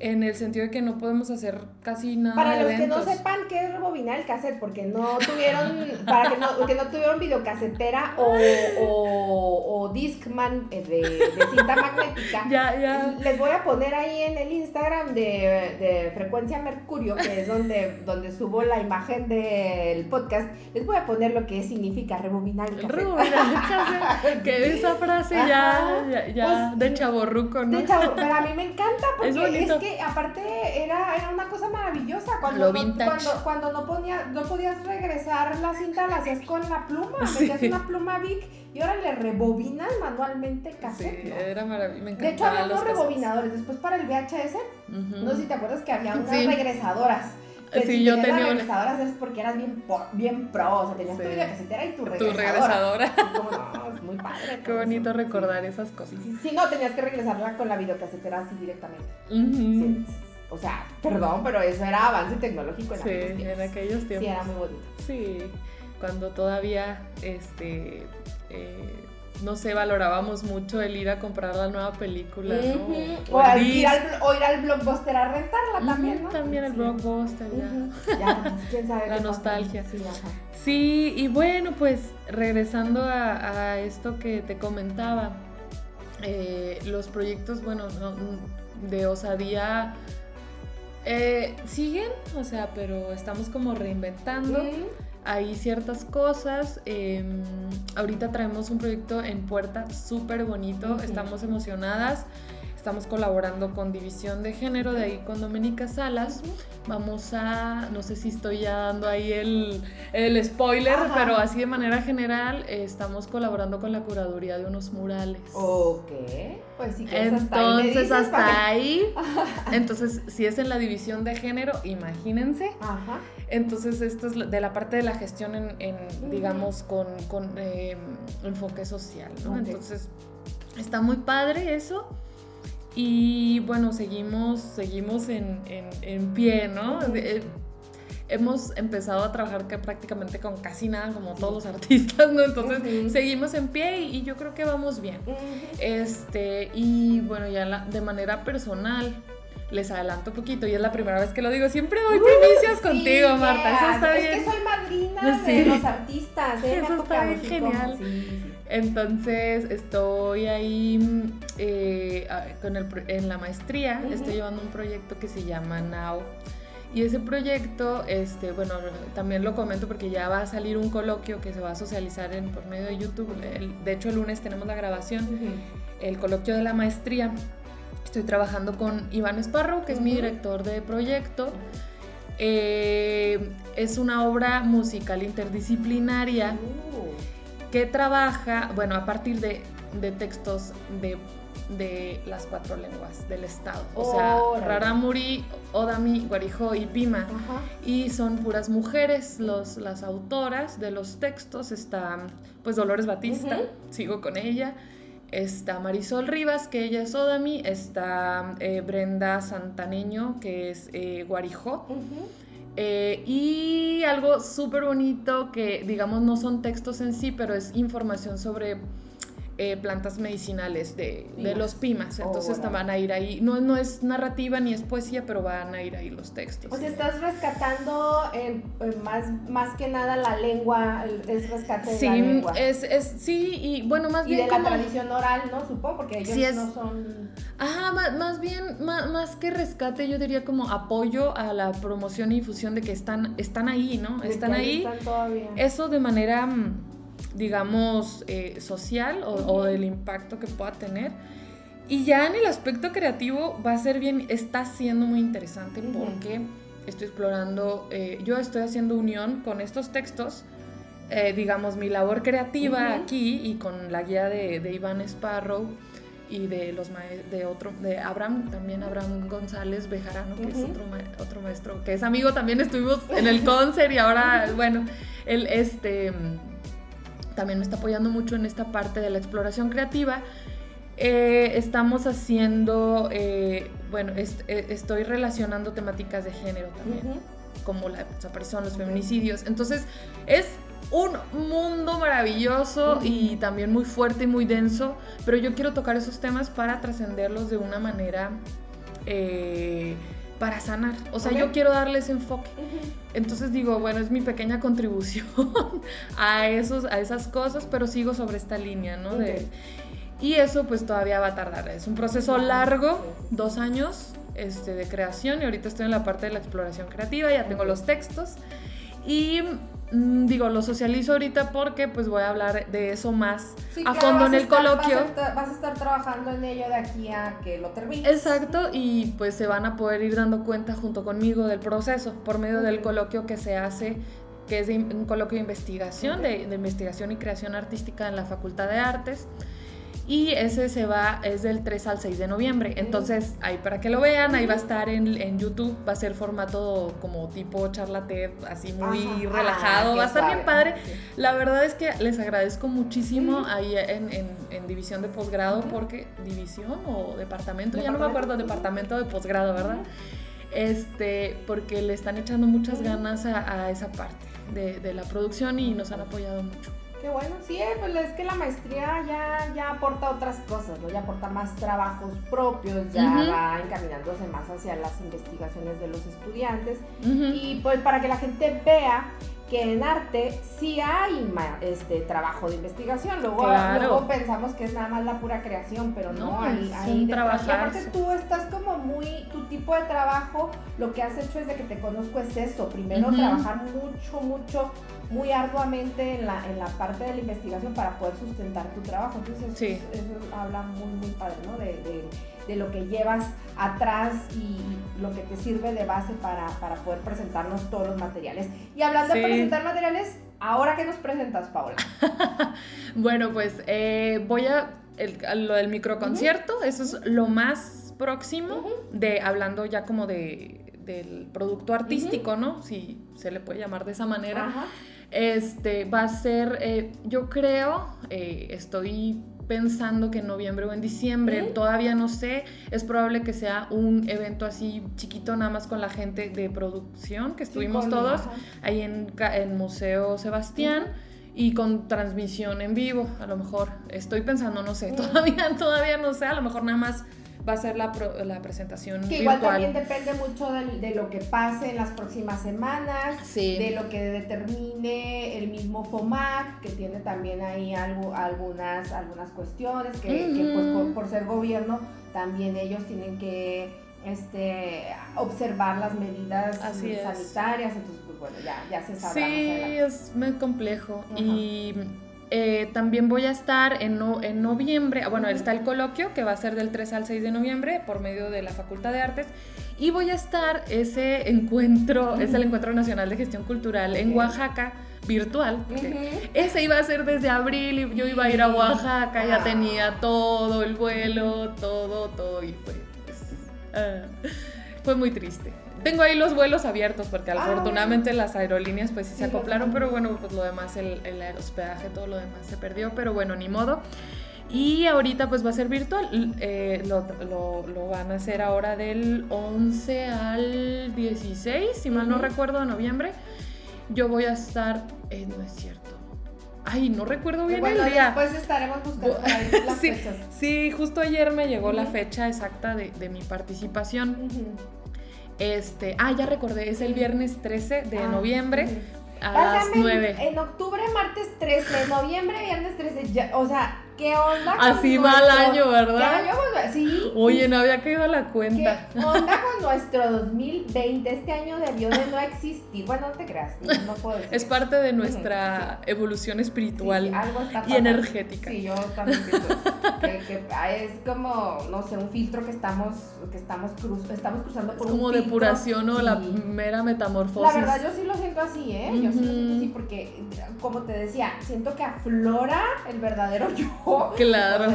en el sentido de que no podemos hacer casi nada. Para los que no sepan qué es rebobinar el cassette, porque no tuvieron, para que no, que no tuvieron videocasetera o, o, o Discman eh, de, de, cinta *laughs* magnética, ya, ya. les voy a poner ahí en el Instagram de, de, Frecuencia Mercurio, que es donde, donde subo la imagen del podcast, les voy a poner lo que significa rebobinar el cassette. Rebobinar el cassette, *laughs* que esa frase ya, ya, ya pues, de chaborruco, ¿no? De chavo, pero a mí me encanta *laughs* porque es, que aparte era, era una cosa maravillosa. Cuando, no, cuando, cuando no, ponía, no podías regresar la cinta, la hacías con la pluma. *laughs* Metías una pluma Vic y ahora le rebobinas manualmente el cassette. Sí, era maravilloso. Me de hecho, había unos rebobinadores. Después para el VHS, no sé si te acuerdas que había unas regresadoras. Que sí, yo tenía una. regresadoras es porque eras bien, bien pro, o sea, tenías tu videocasetera y tu regresadora. Tu regresadora. *laughs* Como, no, muy padre. Qué bonito recordar esas cosas. Sí, sí, no, tenías que regresarla con la videocasetera así directamente. sí, o sea, perdón, pero eso era avance tecnológico en sí, aquellos tiempos. en aquellos tiempos. Sí, era muy bonito. Sí, cuando todavía, este... Eh, no sé, valorábamos mucho el ir a comprar la nueva película, ¿no? o, ir al, o, ir al, blockbuster a rentarla también, ¿no? También el blockbuster, ya. *laughs* ya. quién sabe. La nostalgia. Sí, y bueno, pues regresando a, a esto que te comentaba, eh, los proyectos, bueno, de osadía eh, siguen, o sea, pero estamos como reinventando hay ciertas cosas. Em, ahorita traemos un proyecto en puerta súper bonito, estamos emocionadas. Estamos colaborando con División de Género, de ahí con Doménica Salas. Vamos a, no sé si estoy ya dando ahí el, el spoiler, pero así de manera general, estamos colaborando con la curaduría de unos murales. Ok, pues sí que Entonces, hasta ahí. *laughs* Entonces, si es en la División de Género, imagínense. Ajá. Entonces, esto es de la parte de la gestión en, digamos, con, con em, enfoque social, ¿no? Entonces, está muy padre eso. Y bueno, seguimos, seguimos en, en, pie, ¿no? Eh, hemos empezado a trabajar que prácticamente con casi nada, como todos los artistas, ¿no? Entonces seguimos en pie y, yo creo que vamos bien. Este, y bueno, ya de manera personal, les adelanto un poquito y es la primera vez que lo digo. Siempre doy primicias contigo, Marta. Eso está es que soy madrina de los artistas. ¿eh? *laughs* Eso está bien genial. Entonces estoy ahí eh, con el, en la maestría, estoy llevando un proyecto que se llama Now. Y ese proyecto, este, bueno, también lo comento porque ya va a salir un coloquio que se va a socializar en, por medio de YouTube. de hecho, el lunes tenemos la grabación, el coloquio de la maestría. Estoy trabajando con Iván Esparro, que es mi director de proyecto. Eh, es una obra musical interdisciplinaria. Uh que trabaja, bueno, a partir de, textos de, las cuatro lenguas del Estado. O sea, Raramuri, Odami, Guarijo y Pima. Y son puras mujeres los, las autoras de los textos. Está, pues, Dolores Batista, sigo con ella. Está Marisol Rivas, que ella es Odami. Está eh, Brenda Santaneño, que es eh, Guarijó. Eh, y algo súper bonito que, digamos, no son textos en sí, pero es información sobre eh, plantas medicinales de, de los pimas. Oh, Entonces van a ir ahí. No, no es narrativa ni es poesía, pero van a ir ahí los textos. O sea, estás rescatando más, más que nada la lengua, es rescate de sí, la lengua. Es, es, sí, y bueno, más bien. Y de la tradición oral, ¿no? Supongo, porque ellos no son. Ajá, más, bien, más, más, que rescate, yo diría como apoyo a la promoción y difusión de que están, están ahí, ¿no? Están ahí. Están todavía. Eso de manera mm, digamos, eh, social o, del impacto que pueda tener. Y ya en el aspecto creativo va a ser bien, está siendo muy interesante porque estoy explorando, eh, yo estoy haciendo unión con estos textos, eh, digamos, mi labor creativa aquí y con la guía de, de Iván Sparrow. y de los de otro de Abraham también Abraham González Bejarano que es otro, otro maestro que es amigo también estuvimos en el concert y ahora bueno él este también me está apoyando mucho en esta parte de la exploración creativa. Eh, estamos haciendo eh, bueno eh, estoy relacionando temáticas de género también como la desaparición los feminicidios. Entonces es un mundo maravilloso y también muy fuerte y muy denso, pero yo quiero tocar esos temas para trascenderlos de una manera eh, para sanar. O sea, yo quiero darles enfoque. Entonces digo, bueno, es mi pequeña contribución *laughs* a, esos, a esas cosas, pero sigo sobre esta línea, ¿no? y eso pues todavía va a tardar. Es un proceso largo, dos años este, de creación y ahorita estoy en la parte de la exploración creativa, ya tengo los textos. Y digo, lo socializo ahorita porque pues voy a hablar de eso más a fondo en el coloquio. Vas a, estar, trabajando en ello de aquí a que lo termines. Exacto, y pues se van a poder ir dando cuenta junto conmigo del proceso por medio del coloquio que se hace que es un coloquio de investigación, de, de investigación y creación artística en la Facultad de Artes y ese se va, es del 3 al 6 de noviembre. Entonces, ahí para que lo vean, ahí va a estar en, en YouTube, va a ser formato como tipo charla TED, así muy relajado, ah, va a estar bien padre. La verdad es que les agradezco muchísimo ahí en, en, división de posgrado, porque división o departamento, ya no me acuerdo, departamento de posgrado, ¿verdad? Este, porque le están echando muchas ganas a, esa parte de, de la producción y nos han apoyado mucho. Qué bueno, sí, eh, pues es que la maestría ya, ya aporta otras cosas, ¿no? Ya aporta más trabajos propios, ya va encaminándose más hacia las investigaciones de los estudiantes. Y pues para que la gente vea que en arte sí hay este trabajo de investigación. Luego, luego pensamos que es nada más la pura creación, pero no, hay, hay trabajo. Y aparte tú estás como muy, tu tipo de trabajo, lo que has hecho desde que te conozco es eso. Primero trabajar mucho, mucho muy arduamente en la, en la parte de la investigación para poder sustentar tu trabajo. Entonces, eso, habla muy, muy padre, ¿no? De, de, lo que llevas atrás y lo que te sirve de base para, para poder presentarnos todos los materiales. Y hablando de presentar materiales, ¿ahora qué nos presentas, Paola? *laughs* bueno, pues eh, voy a. El, lo del microconcierto, eso es lo más próximo de hablando ya como de, del producto artístico, ¿no? Si se le puede llamar de esa manera. Este va a ser, eh, yo creo, eh, estoy pensando que en noviembre o en diciembre, todavía no sé, es probable que sea un evento así chiquito nada más con la gente de producción, que estuvimos todos ahí en, el Museo Sebastián. Y con transmisión en vivo, a lo mejor. Estoy pensando, no sé, todavía, *laughs* todavía no sé, a lo mejor nada más va a ser la, la presentación que igual también depende mucho de, lo que pase en las próximas semanas, de lo que determine el mismo FOMAC, que tiene también ahí algo, algunas, algunas cuestiones, que, pues por, ser gobierno también ellos tienen que este, observar las medidas sanitarias, entonces pues bueno, ya, ya se sabe. Sí, es muy complejo. Y eh, también voy a estar en, en noviembre, ah, bueno, está el coloquio que va a ser del 3 al 6 de noviembre por medio de la Facultad de Artes y voy a estar ese encuentro, es el Encuentro Nacional de Gestión Cultural en Oaxaca virtual. Ese iba a ser desde abril y yo iba a ir a Oaxaca, ya tenía todo el vuelo, todo, todo y fue, pues, ah, fue muy triste. Tengo ahí los vuelos abiertos porque ah, afortunadamente las aerolíneas pues sí, se acoplaron, pero bueno, pues lo demás, el, el hospedaje, todo lo demás se perdió, pero bueno, ni modo. Y ahorita pues va a ser virtual, eh, lo, lo, van a hacer ahora del 11 al 16, si mal no recuerdo, de noviembre. Yo voy a estar, eh, no es cierto. Ay, no recuerdo bien el día. Después estaremos buscando las *laughs* fechas. Sí, justo ayer me llegó la fecha exacta de, de mi participación. Este, ah, ya recordé, es el viernes 13 de ah, noviembre. A las 9. En octubre, martes 13, noviembre, viernes 13. o sea, ¿Qué onda? Con Así va el año, ¿verdad? Sí. Oye, no había caído la cuenta. ¿Qué onda con nuestro 2020? Este año debió de no existir. Bueno, no te creas, no, puedo decir. Es parte de nuestra evolución espiritual y energética. Sí, yo también pienso que, que, es como, no sé, un filtro que estamos, que estamos, cruz, estamos cruzando por es como depuración o la mera metamorfosis. La verdad, yo sí lo siento así, ¿eh? Yo sí lo siento así porque, como te decía, siento que aflora el verdadero *laughs* yo poco. *laughs* Claro.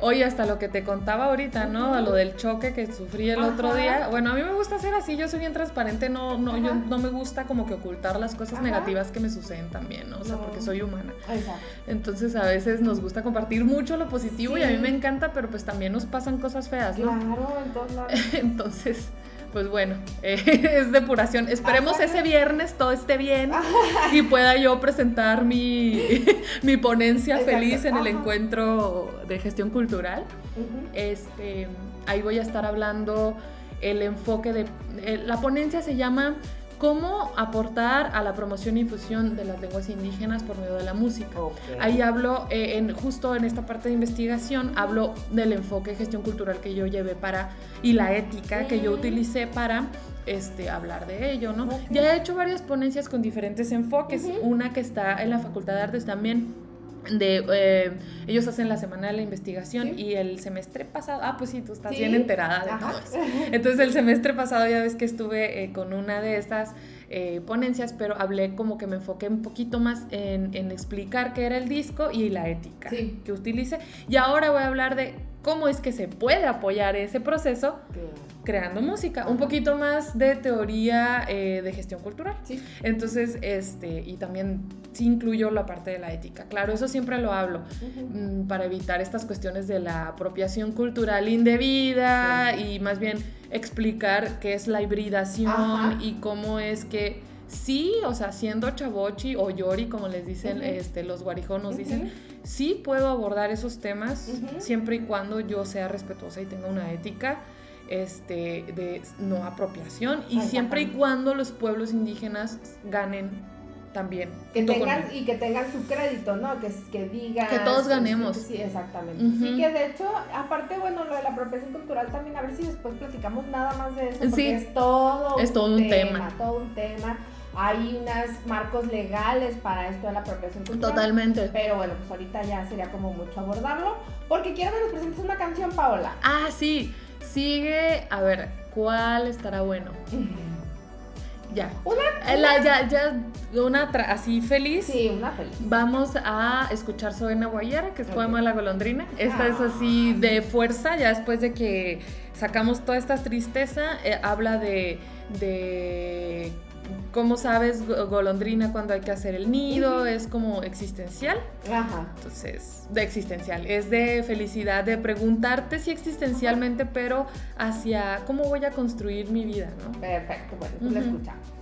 Oye, hasta lo que te contaba ahorita, ¿no? Lo del choque que sufrí el otro día. Bueno, a mí me gusta ser así, yo soy bien transparente, no, no, yo no me gusta como que ocultar las cosas negativas que me suceden también, ¿no? O sea, porque soy humana. Exacto. Entonces a veces nos gusta compartir mucho lo positivo y a mí me encanta, pero pues también nos pasan cosas feas, ¿no? Claro, *laughs* entonces. entonces pues bueno, eh, *laughs* es depuración. Esperemos ese viernes todo esté bien y pueda yo presentar mi, *laughs* mi ponencia feliz en el encuentro de gestión cultural. este, ahí voy a estar hablando el enfoque de... Eh, la ponencia se llama cómo aportar a la promoción y difusión de las lenguas indígenas por medio de la música. Ahí hablo, eh, en, justo en esta parte de investigación, hablo del enfoque de gestión cultural que yo llevé para, y la ética que yo utilicé para este, hablar de ello, ¿no? Ya he hecho varias ponencias con diferentes enfoques, una que está en la Facultad de Artes también, de eh, ellos hacen la semana de la investigación y el semestre pasado, ah, pues sí, tú estás bien enterada de todo eso. Entonces el semestre pasado ya ves que estuve eh, con una de estas eh, ponencias, pero hablé como que me enfoqué un poquito más en, en explicar qué era el disco y la ética que utilice. Y ahora voy a hablar de cómo es que se puede apoyar ese proceso creando música, un poquito más de teoría de gestión cultural. Entonces, este, y también sí incluyo la parte de la ética. Claro, eso siempre lo hablo, mm, para evitar estas cuestiones de la apropiación cultural indebida y más bien explicar qué es la hibridación y cómo es que sí, o sea, siendo chavochi o yori, como les dicen este, los guarijonos, dicen, sí puedo abordar esos temas siempre y cuando yo sea respetuosa y tenga una ética este, de no apropiación y siempre y cuando los pueblos indígenas ganen también. Que tengan, y que tengan su crédito, ¿no? Que, que digan... Que todos ganemos. Sí, exactamente. Sí, que de hecho, aparte, bueno, lo de la apropiación cultural también, a ver si después platicamos nada más de eso, porque es todo, es todo un, tema, Todo un tema. Hay unos marcos legales para esto de la apropiación cultural. Totalmente. Pero bueno, pues ahorita ya sería como mucho abordarlo. Porque quiero que nos presentes una canción, Paola. Ah, sí. Sigue, a ver, ¿cuál estará bueno? *laughs* Ya. Una, eh, ya, ya, una así feliz. Sí, una feliz. Vamos a escuchar Soena Guayara, que es poema de la golondrina. Esta es así ah. de fuerza, ya después de que sacamos toda esta tristeza, eh, habla de, de ¿Cómo sabes, golondrina, cuando hay que hacer el nido? Es como existencial. Ajá. Entonces, de existencial. Es de felicidad, de preguntarte si existencialmente, pero hacia cómo voy a construir mi vida, ¿no? Perfecto, bueno, tú la escuchamos.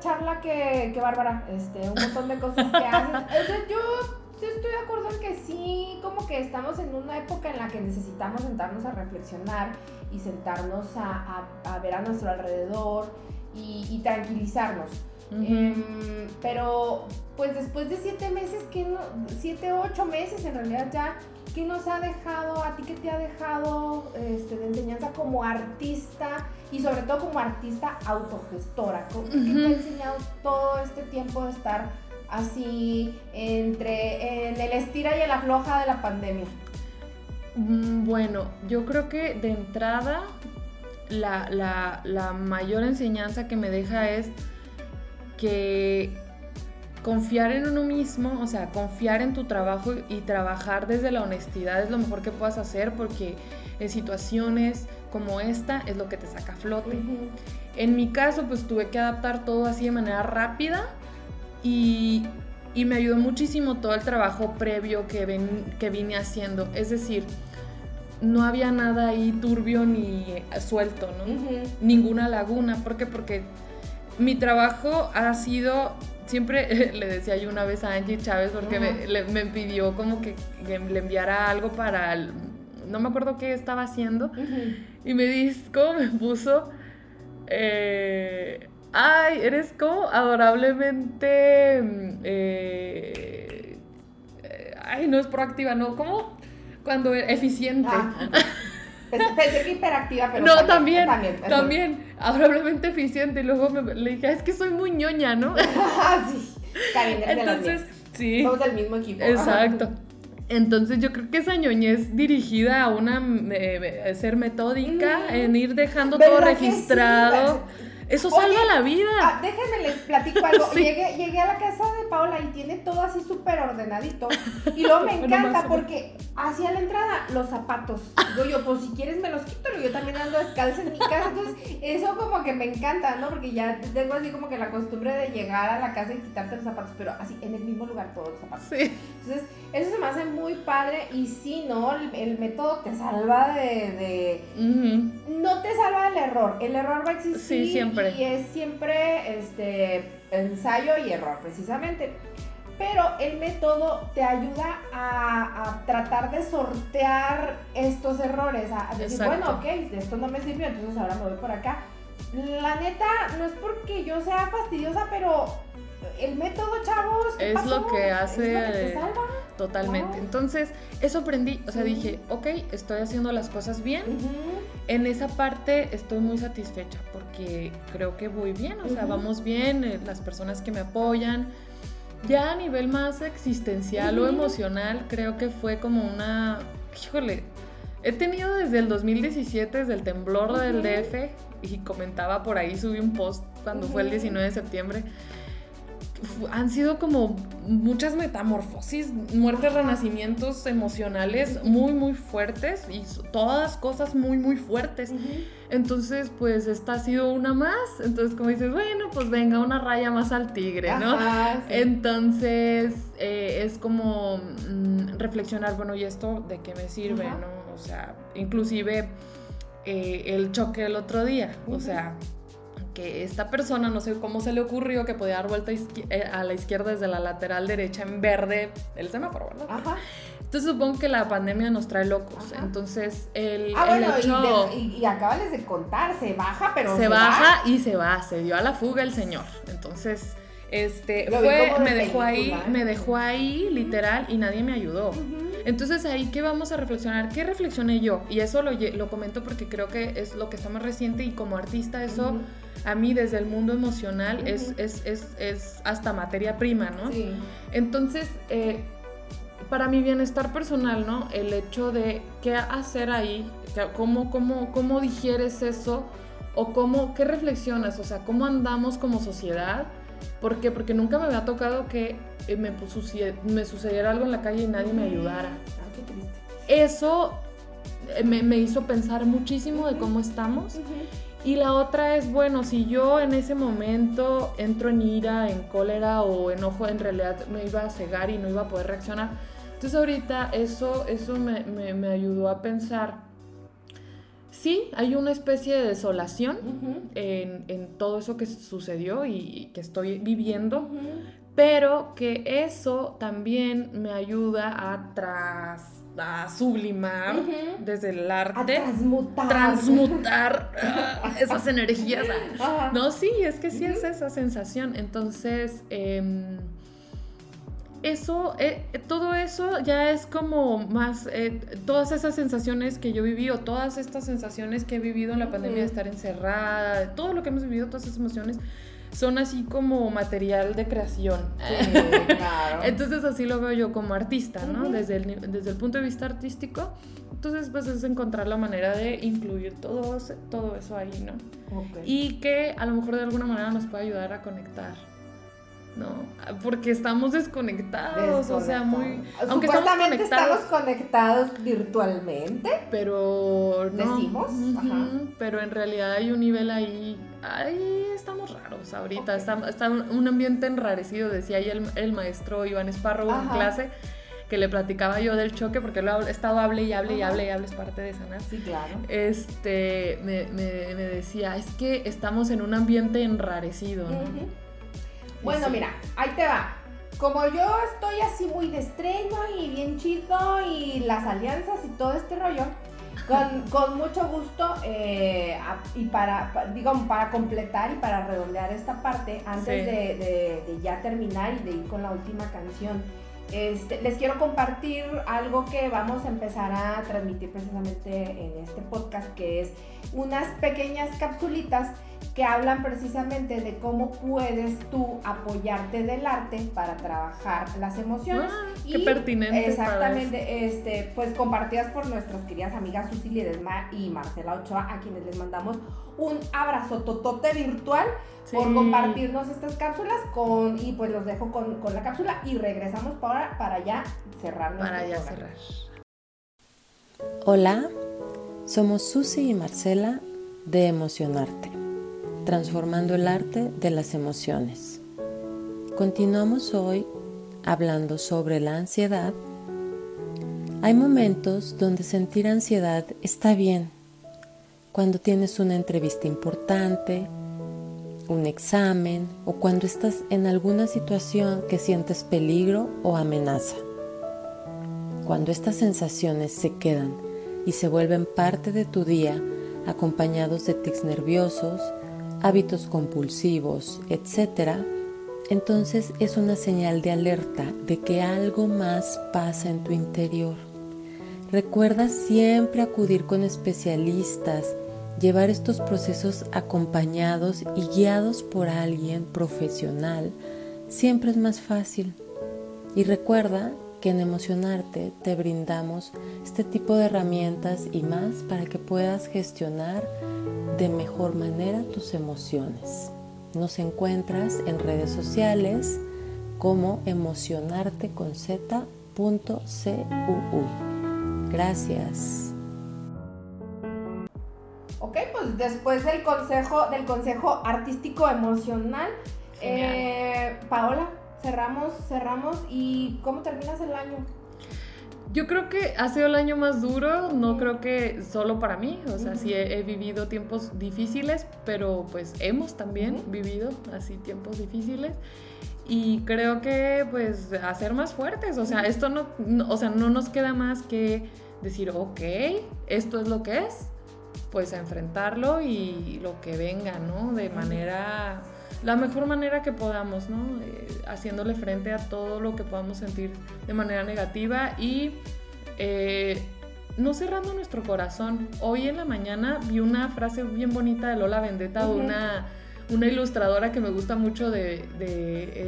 Charla que, que Bárbara, este, un montón de cosas que *laughs* haces. yo estoy de acuerdo en que sí, como que estamos en una época en la que necesitamos sentarnos a reflexionar y sentarnos a, ver a nuestro alrededor y, tranquilizarnos. Em, pero pues después de siete meses, que no, siete, ocho meses en realidad ya, ¿qué nos ha dejado, a ti qué te ha dejado este, de enseñanza como artista y sobre todo como artista autogestora? ¿Qué te ha enseñado todo este tiempo de estar así entre en el estira y el afloja de la pandemia? Mm, bueno, yo creo que de entrada la, la mayor enseñanza que me deja es que confiar en uno mismo, o sea, confiar en tu trabajo y trabajar desde la honestidad es lo mejor que puedas hacer porque en situaciones como esta es lo que te saca a flote. En mi caso, pues tuve que adaptar todo así de manera rápida y, me ayudó muchísimo todo el trabajo previo que, ven, que vine haciendo. Es decir, no había nada ahí turbio ni suelto, ¿no? Ninguna laguna. ¿Por qué? Porque mi trabajo ha sido siempre *laughs* le decía yo una vez a Angie Chávez porque me, pidió como que, le enviara algo para no me acuerdo qué estaba haciendo. Y me dijo, me puso eh, ay eres como adorablemente eh, ay no es proactiva no como cuando eficiente. Ah, Pensé que hiperactiva, pero. No, también. También, también, adorablemente eficiente. Y luego me, le dije, es que soy muy ñoña, ¿no? *laughs* Ah, sí. Entonces, sí. Somos del mismo equipo. Exacto. *laughs* Entonces yo creo que esa ñoñez dirigida a una ser metódica, mm. en ir dejando todo registrado. Eso salva la vida. Ah, déjenme les platico algo. *laughs* Llegué, llegué, a la casa de Paola y tiene todo así súper ordenadito. Y *laughs* luego me encanta porque hacia la entrada los zapatos. Digo yo, pues si quieres me los quito. Yo también ando descalza en mi casa. Entonces, eso como que me encanta, ¿no? Porque ya tengo así como que la costumbre de llegar a la casa y quitarte los zapatos, pero así en el mismo lugar todos los zapatos. Sí. Entonces, eso se me hace muy padre. Y sí, ¿no? El, método te salva de. No te salva del error. El error va a existir. Sí, siempre y es siempre este, ensayo y error, precisamente. Pero el método te ayuda a, tratar de sortear estos errores, a, decir, bueno, ok, esto no me sirvió, entonces ahora me voy por acá. La neta, no es porque yo sea fastidiosa, pero el método, chavos, es lo que hace totalmente. Entonces, eso aprendí, o sea, dije, ok, estoy haciendo las cosas bien. En esa parte estoy muy satisfecha porque creo que voy bien, o sea, vamos bien, eh, las personas que me apoyan. Ya a nivel más existencial o emocional, creo que fue como una, híjole, he tenido desde el 2017, desde el temblor del DF, y comentaba por ahí, subí un post cuando fue el 19 de septiembre, han sido como muchas metamorfosis, muertes, renacimientos emocionales muy, muy fuertes y todas cosas muy, muy fuertes. Entonces, pues esta ha sido una más. Entonces, como dices, bueno, pues venga, una raya más al tigre, ¿no? Entonces, eh, es como mm, reflexionar, bueno, ¿y esto de qué me sirve, no? O sea, inclusive eh, el choque el otro día, o sea que esta persona, no sé cómo se le ocurrió que podía dar vuelta eh, a la izquierda desde la lateral derecha en verde el semáforo, ¿verdad? Ajá. Entonces supongo que la pandemia nos trae locos. Entonces el, ah, bueno, hecho, y, y, acabas de contar, se baja, pero se, baja y se va, se dio a la fuga el señor. Entonces este fue, me dejó ahí, me dejó ahí literal y nadie me ayudó. Entonces ahí que vamos a reflexionar, ¿qué reflexioné yo? Y eso lo, lo comento porque creo que es lo que está más reciente y como artista eso a mí desde el mundo emocional es, es, es, es, hasta materia prima, ¿no? Sí. Entonces, eh, para mi bienestar personal, ¿no? El hecho de qué hacer ahí, cómo, cómo, cómo digieres eso o cómo, qué reflexionas, o sea, cómo andamos como sociedad. ¿Por qué? Porque nunca me había tocado que eh, me, me sucediera algo en la calle y nadie me ayudara. Ay, qué triste. Eso eh, me, me, hizo pensar muchísimo de cómo estamos. Y la otra es, bueno, si yo en ese momento entro en ira, en cólera o enojo, en realidad me iba a cegar y no iba a poder reaccionar. Entonces ahorita eso, eso me, me, ayudó a pensar, sí, hay una especie de desolación en, todo eso que sucedió y, que estoy viviendo, pero que eso también me ayuda a tras a sublimar desde el arte, a transmutar, transmutar *laughs* ah, esas energías. No, sí, es que sí es esa sensación. Entonces, em, eso, eh, todo eso ya es como más, eh, todas esas sensaciones que yo viví o todas estas sensaciones que he vivido en la pandemia de estar encerrada, todo lo que hemos vivido, todas esas emociones, son así como material de creación. *laughs* Entonces así lo veo yo como artista, ¿no? desde, el, desde el punto de vista artístico. Entonces pues es encontrar la manera de incluir todo, todo eso ahí, ¿no? Y que a lo mejor de alguna manera nos puede ayudar a conectar ¿no? Porque estamos desconectados, o sea, muy... Aunque estamos conectados, estamos conectados virtualmente. Pero no. Decimos. Pero en realidad hay un nivel ahí... Ahí estamos raros ahorita. Está, un ambiente enrarecido, decía ahí el, maestro Iván Esparro en clase que le platicaba yo del choque, porque lo he estado hable y hable y hable y hable, es parte de sanar. Sí, claro. Este, me, me, me, decía, es que estamos en un ambiente enrarecido, ¿no? Bueno, mira, ahí te va. Como yo estoy así muy de estreno y bien chido y las alianzas y todo este rollo, con, *laughs* mucho gusto eh, y para, digamos, para completar y para redondear esta parte, antes de, ya terminar y de ir con la última canción, este, les quiero compartir algo que vamos a empezar a transmitir precisamente en este podcast, que es unas pequeñas capsulitas que hablan precisamente de cómo puedes tú apoyarte del arte para trabajar las emociones. Ah, qué pertinente. Exactamente, este, pues compartidas por nuestras queridas amigas Susi Ledesma y Marcela Ochoa, a quienes les mandamos un abrazo totote virtual por compartirnos estas cápsulas con, y pues los dejo con, la cápsula y regresamos para, para ya cerrar Para ya cerrar. Hola, somos Susi y Marcela de Emocionarte transformando el arte de las emociones. Continuamos hoy hablando sobre la ansiedad. Hay momentos donde sentir ansiedad está bien. Cuando tienes una entrevista importante, un examen o cuando estás en alguna situación que sientes peligro o amenaza. Cuando estas sensaciones se quedan y se vuelven parte de tu día acompañados de tics nerviosos, hábitos compulsivos, etc., entonces es una señal de alerta de que algo más pasa en tu interior. Recuerda siempre acudir con especialistas, llevar estos procesos acompañados y guiados por alguien profesional. Siempre es más fácil. Y recuerda que en Emocionarte te brindamos este tipo de herramientas y más para que puedas gestionar de mejor manera tus emociones. Nos encuentras en redes sociales como emocionarte con Gracias. Ok, pues después del consejo, del consejo artístico emocional, eh, Paola, cerramos, cerramos y ¿cómo terminas el año? Yo creo que ha sido el año más duro, no creo que solo para mí, o sea, sí he, vivido tiempos difíciles, pero pues hemos también vivido así tiempos difíciles y creo que pues hacer más fuertes, o sea, esto no, o sea, no nos queda más que decir, ok, esto es lo que es, pues a enfrentarlo y lo que venga, ¿no? De manera la mejor manera que podamos, ¿no? Eh, haciéndole frente a todo lo que podamos sentir de manera negativa y eh, no cerrando nuestro corazón. Hoy en la mañana vi una frase bien bonita de Lola Vendetta, una, una ilustradora que me gusta mucho, de,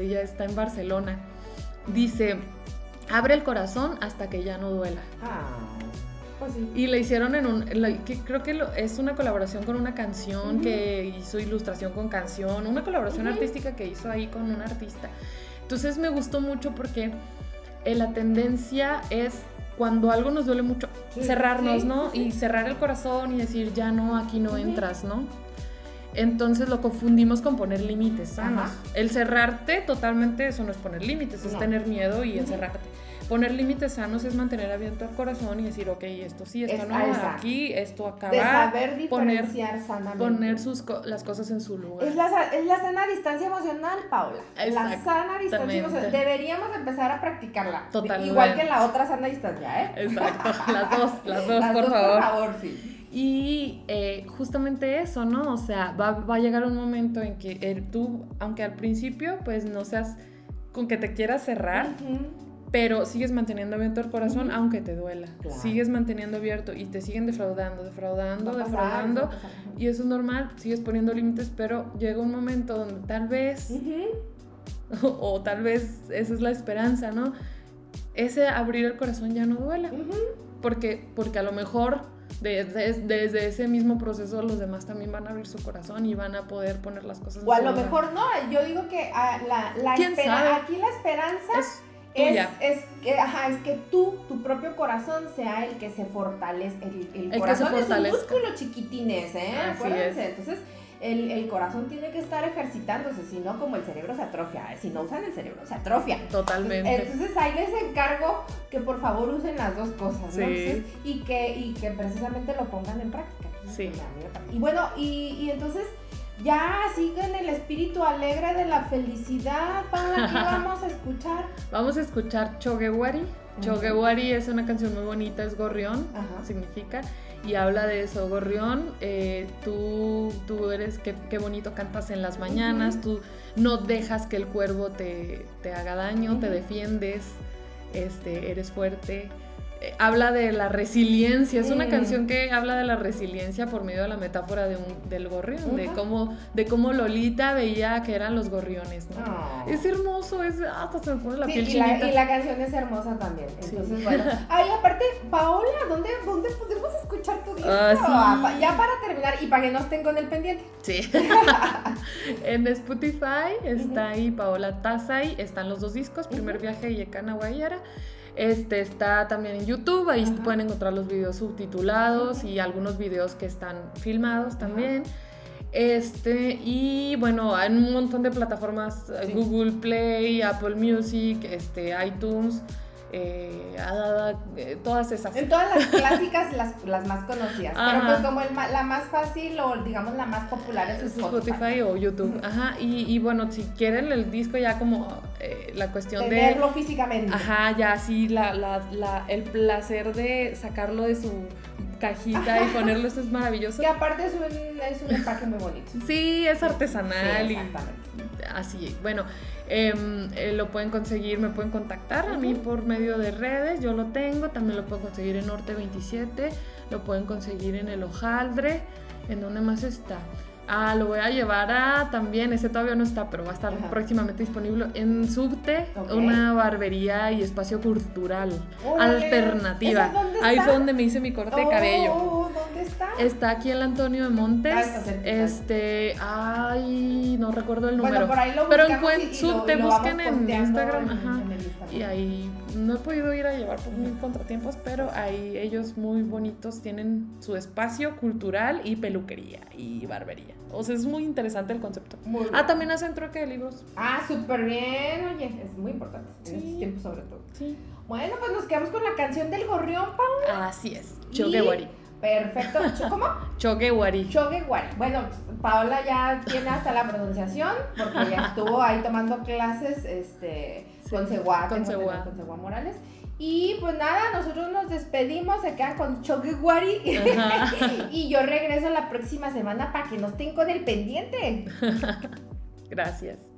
ella está en Barcelona. Dice, abre el corazón hasta que ya no duela. Ah. Pues y le hicieron en un, que creo que es una colaboración con una canción que hizo ilustración con canción, una colaboración artística que hizo ahí con un artista. Entonces me gustó mucho porque eh, la tendencia es cuando algo nos duele mucho, cerrarnos, ¿no? Y cerrar el corazón y decir, ya no, aquí no entras, ¿no? Entonces lo confundimos con poner límites El cerrarte totalmente, eso no es poner límites, es tener miedo y encerrarte. Poner límites sanos es mantener abierto el corazón y decir, ok, esto sí, esto no, aquí, esto acaba. De saber diferenciar poner, sanamente. Poner sus, las cosas en su lugar. Es la, es la sana distancia emocional, Paula. La sana distancia emocional. Deberíamos empezar a practicarla. Totalmente. Igual que la otra sana distancia, ¿eh? Exacto, *laughs* las dos, las dos, por favor. Por favor, sí. Y eh, justamente eso, ¿no? O sea, va, va, a llegar un momento en que eh, tú, aunque al principio, pues no seas con que te quieras cerrar, pero sigues manteniendo abierto el corazón aunque te duela. Sigues manteniendo abierto y te siguen defraudando, defraudando, defraudando. y eso es normal, sigues poniendo límites, pero llega un momento donde tal vez, *laughs* o, tal vez esa es la esperanza, ¿no? Ese abrir el corazón ya no duela. porque, porque a lo mejor desde, ese mismo proceso los demás también van a abrir su corazón y van a poder poner las cosas. O a lo mejor no, yo digo que ah, la, la aquí la esperanza es, es, que, ajá, es que tú, tu propio corazón sea el que se fortalece, el, el, corazón es un músculo chiquitines, ¿eh? Acuérdense, entonces el, el, corazón tiene que estar ejercitándose, si no, como el cerebro se atrofia. Si no usan el cerebro, se atrofia. Totalmente. Entonces ahí les encargo que por favor usen las dos cosas, ¿no? y, que, y que precisamente lo pongan en práctica. Sí. Y bueno, y, y entonces ya siguen el espíritu alegre de la felicidad. ¿Para qué *laughs* vamos a escuchar? Vamos a escuchar Chogewari. Chogewari es una canción muy bonita, es gorrión, significa y habla de eso, Gorrión, eh, tú, tú eres, qué, qué, bonito cantas en las mañanas, tú no dejas que el cuervo te, te haga daño, te defiendes, este, eres fuerte. Habla de la resiliencia, es una canción que habla de la resiliencia por medio de la metáfora de un, del gorrión, de, cómo, de cómo Lolita veía que eran los gorriones, ¿no? Ah. Es hermoso, es, hasta se me pone la piel y La, y la canción es hermosa también, entonces bueno. *laughs* Ay, aparte, Paola, ¿dónde, dónde podemos escuchar tu disco? Ah, ya para terminar, y para que no estén con el pendiente. Sí. *laughs* en Spotify está ahí Paola Tazay, están los dos discos, Primer Viaje y Ecana Guayara. Este está también en YouTube, ahí pueden encontrar los videos subtitulados y algunos videos que están filmados también. Este, y bueno, hay un montón de plataformas, eh, Google Play, Apple Music, este, iTunes. Eh, eh, todas esas. En todas las clásicas, *laughs* las, las más conocidas. Pero pues como el, la más fácil o digamos la más popular es Spotify. o YouTube. Ajá. Y, y, bueno, si quieren el disco ya como eh, la cuestión de... Verlo físicamente. Ajá, ya sí, la, la, la, el placer de sacarlo de su cajita y ponerlo, eso es maravilloso. Y aparte es un, es un empaque muy bonito. Sí, es artesanal y así. Bueno, Em, eh, lo pueden conseguir, me pueden contactar a mí por medio de redes, yo lo tengo, también lo pueden conseguir en Norte 27, lo pueden conseguir en el Hojaldre, ¿en donde más está? Ah, lo voy a llevar a también, ese todavía no está, pero va a estar próximamente disponible en Subte, una barbería y espacio cultural alternativa. Ahí fue donde me hice mi corte de cabello. Oh, ¿Dónde está? Está aquí el Antonio de Montes. Este, ay, no recuerdo el número. pero en Subte, busquen en Instagram, ajá. Y ahí no he podido ir a llevar por mil contratiempos, pero ahí ellos muy bonitos tienen su espacio cultural y peluquería y barbería. O sea, es muy interesante el concepto. ah, también hacen troque de libros. Ah, súper bien, oye, es muy importante en estos tiempos sobre todo. Sí. Bueno, pues nos quedamos con la canción del gorrión, Paula. Así es, Chogewari. Perfecto. *laughs* ¿Cómo? Chogewari. Chogewari. Bueno, Paola ya tiene hasta la pronunciación porque ya estuvo ahí tomando clases este, con Seguá. Con Seguá. Con Morales. Y pues nada, nosotros nos despedimos, se quedan con Chogewari. *laughs* y yo regreso la próxima semana para que no estén con el pendiente. *laughs* Gracias.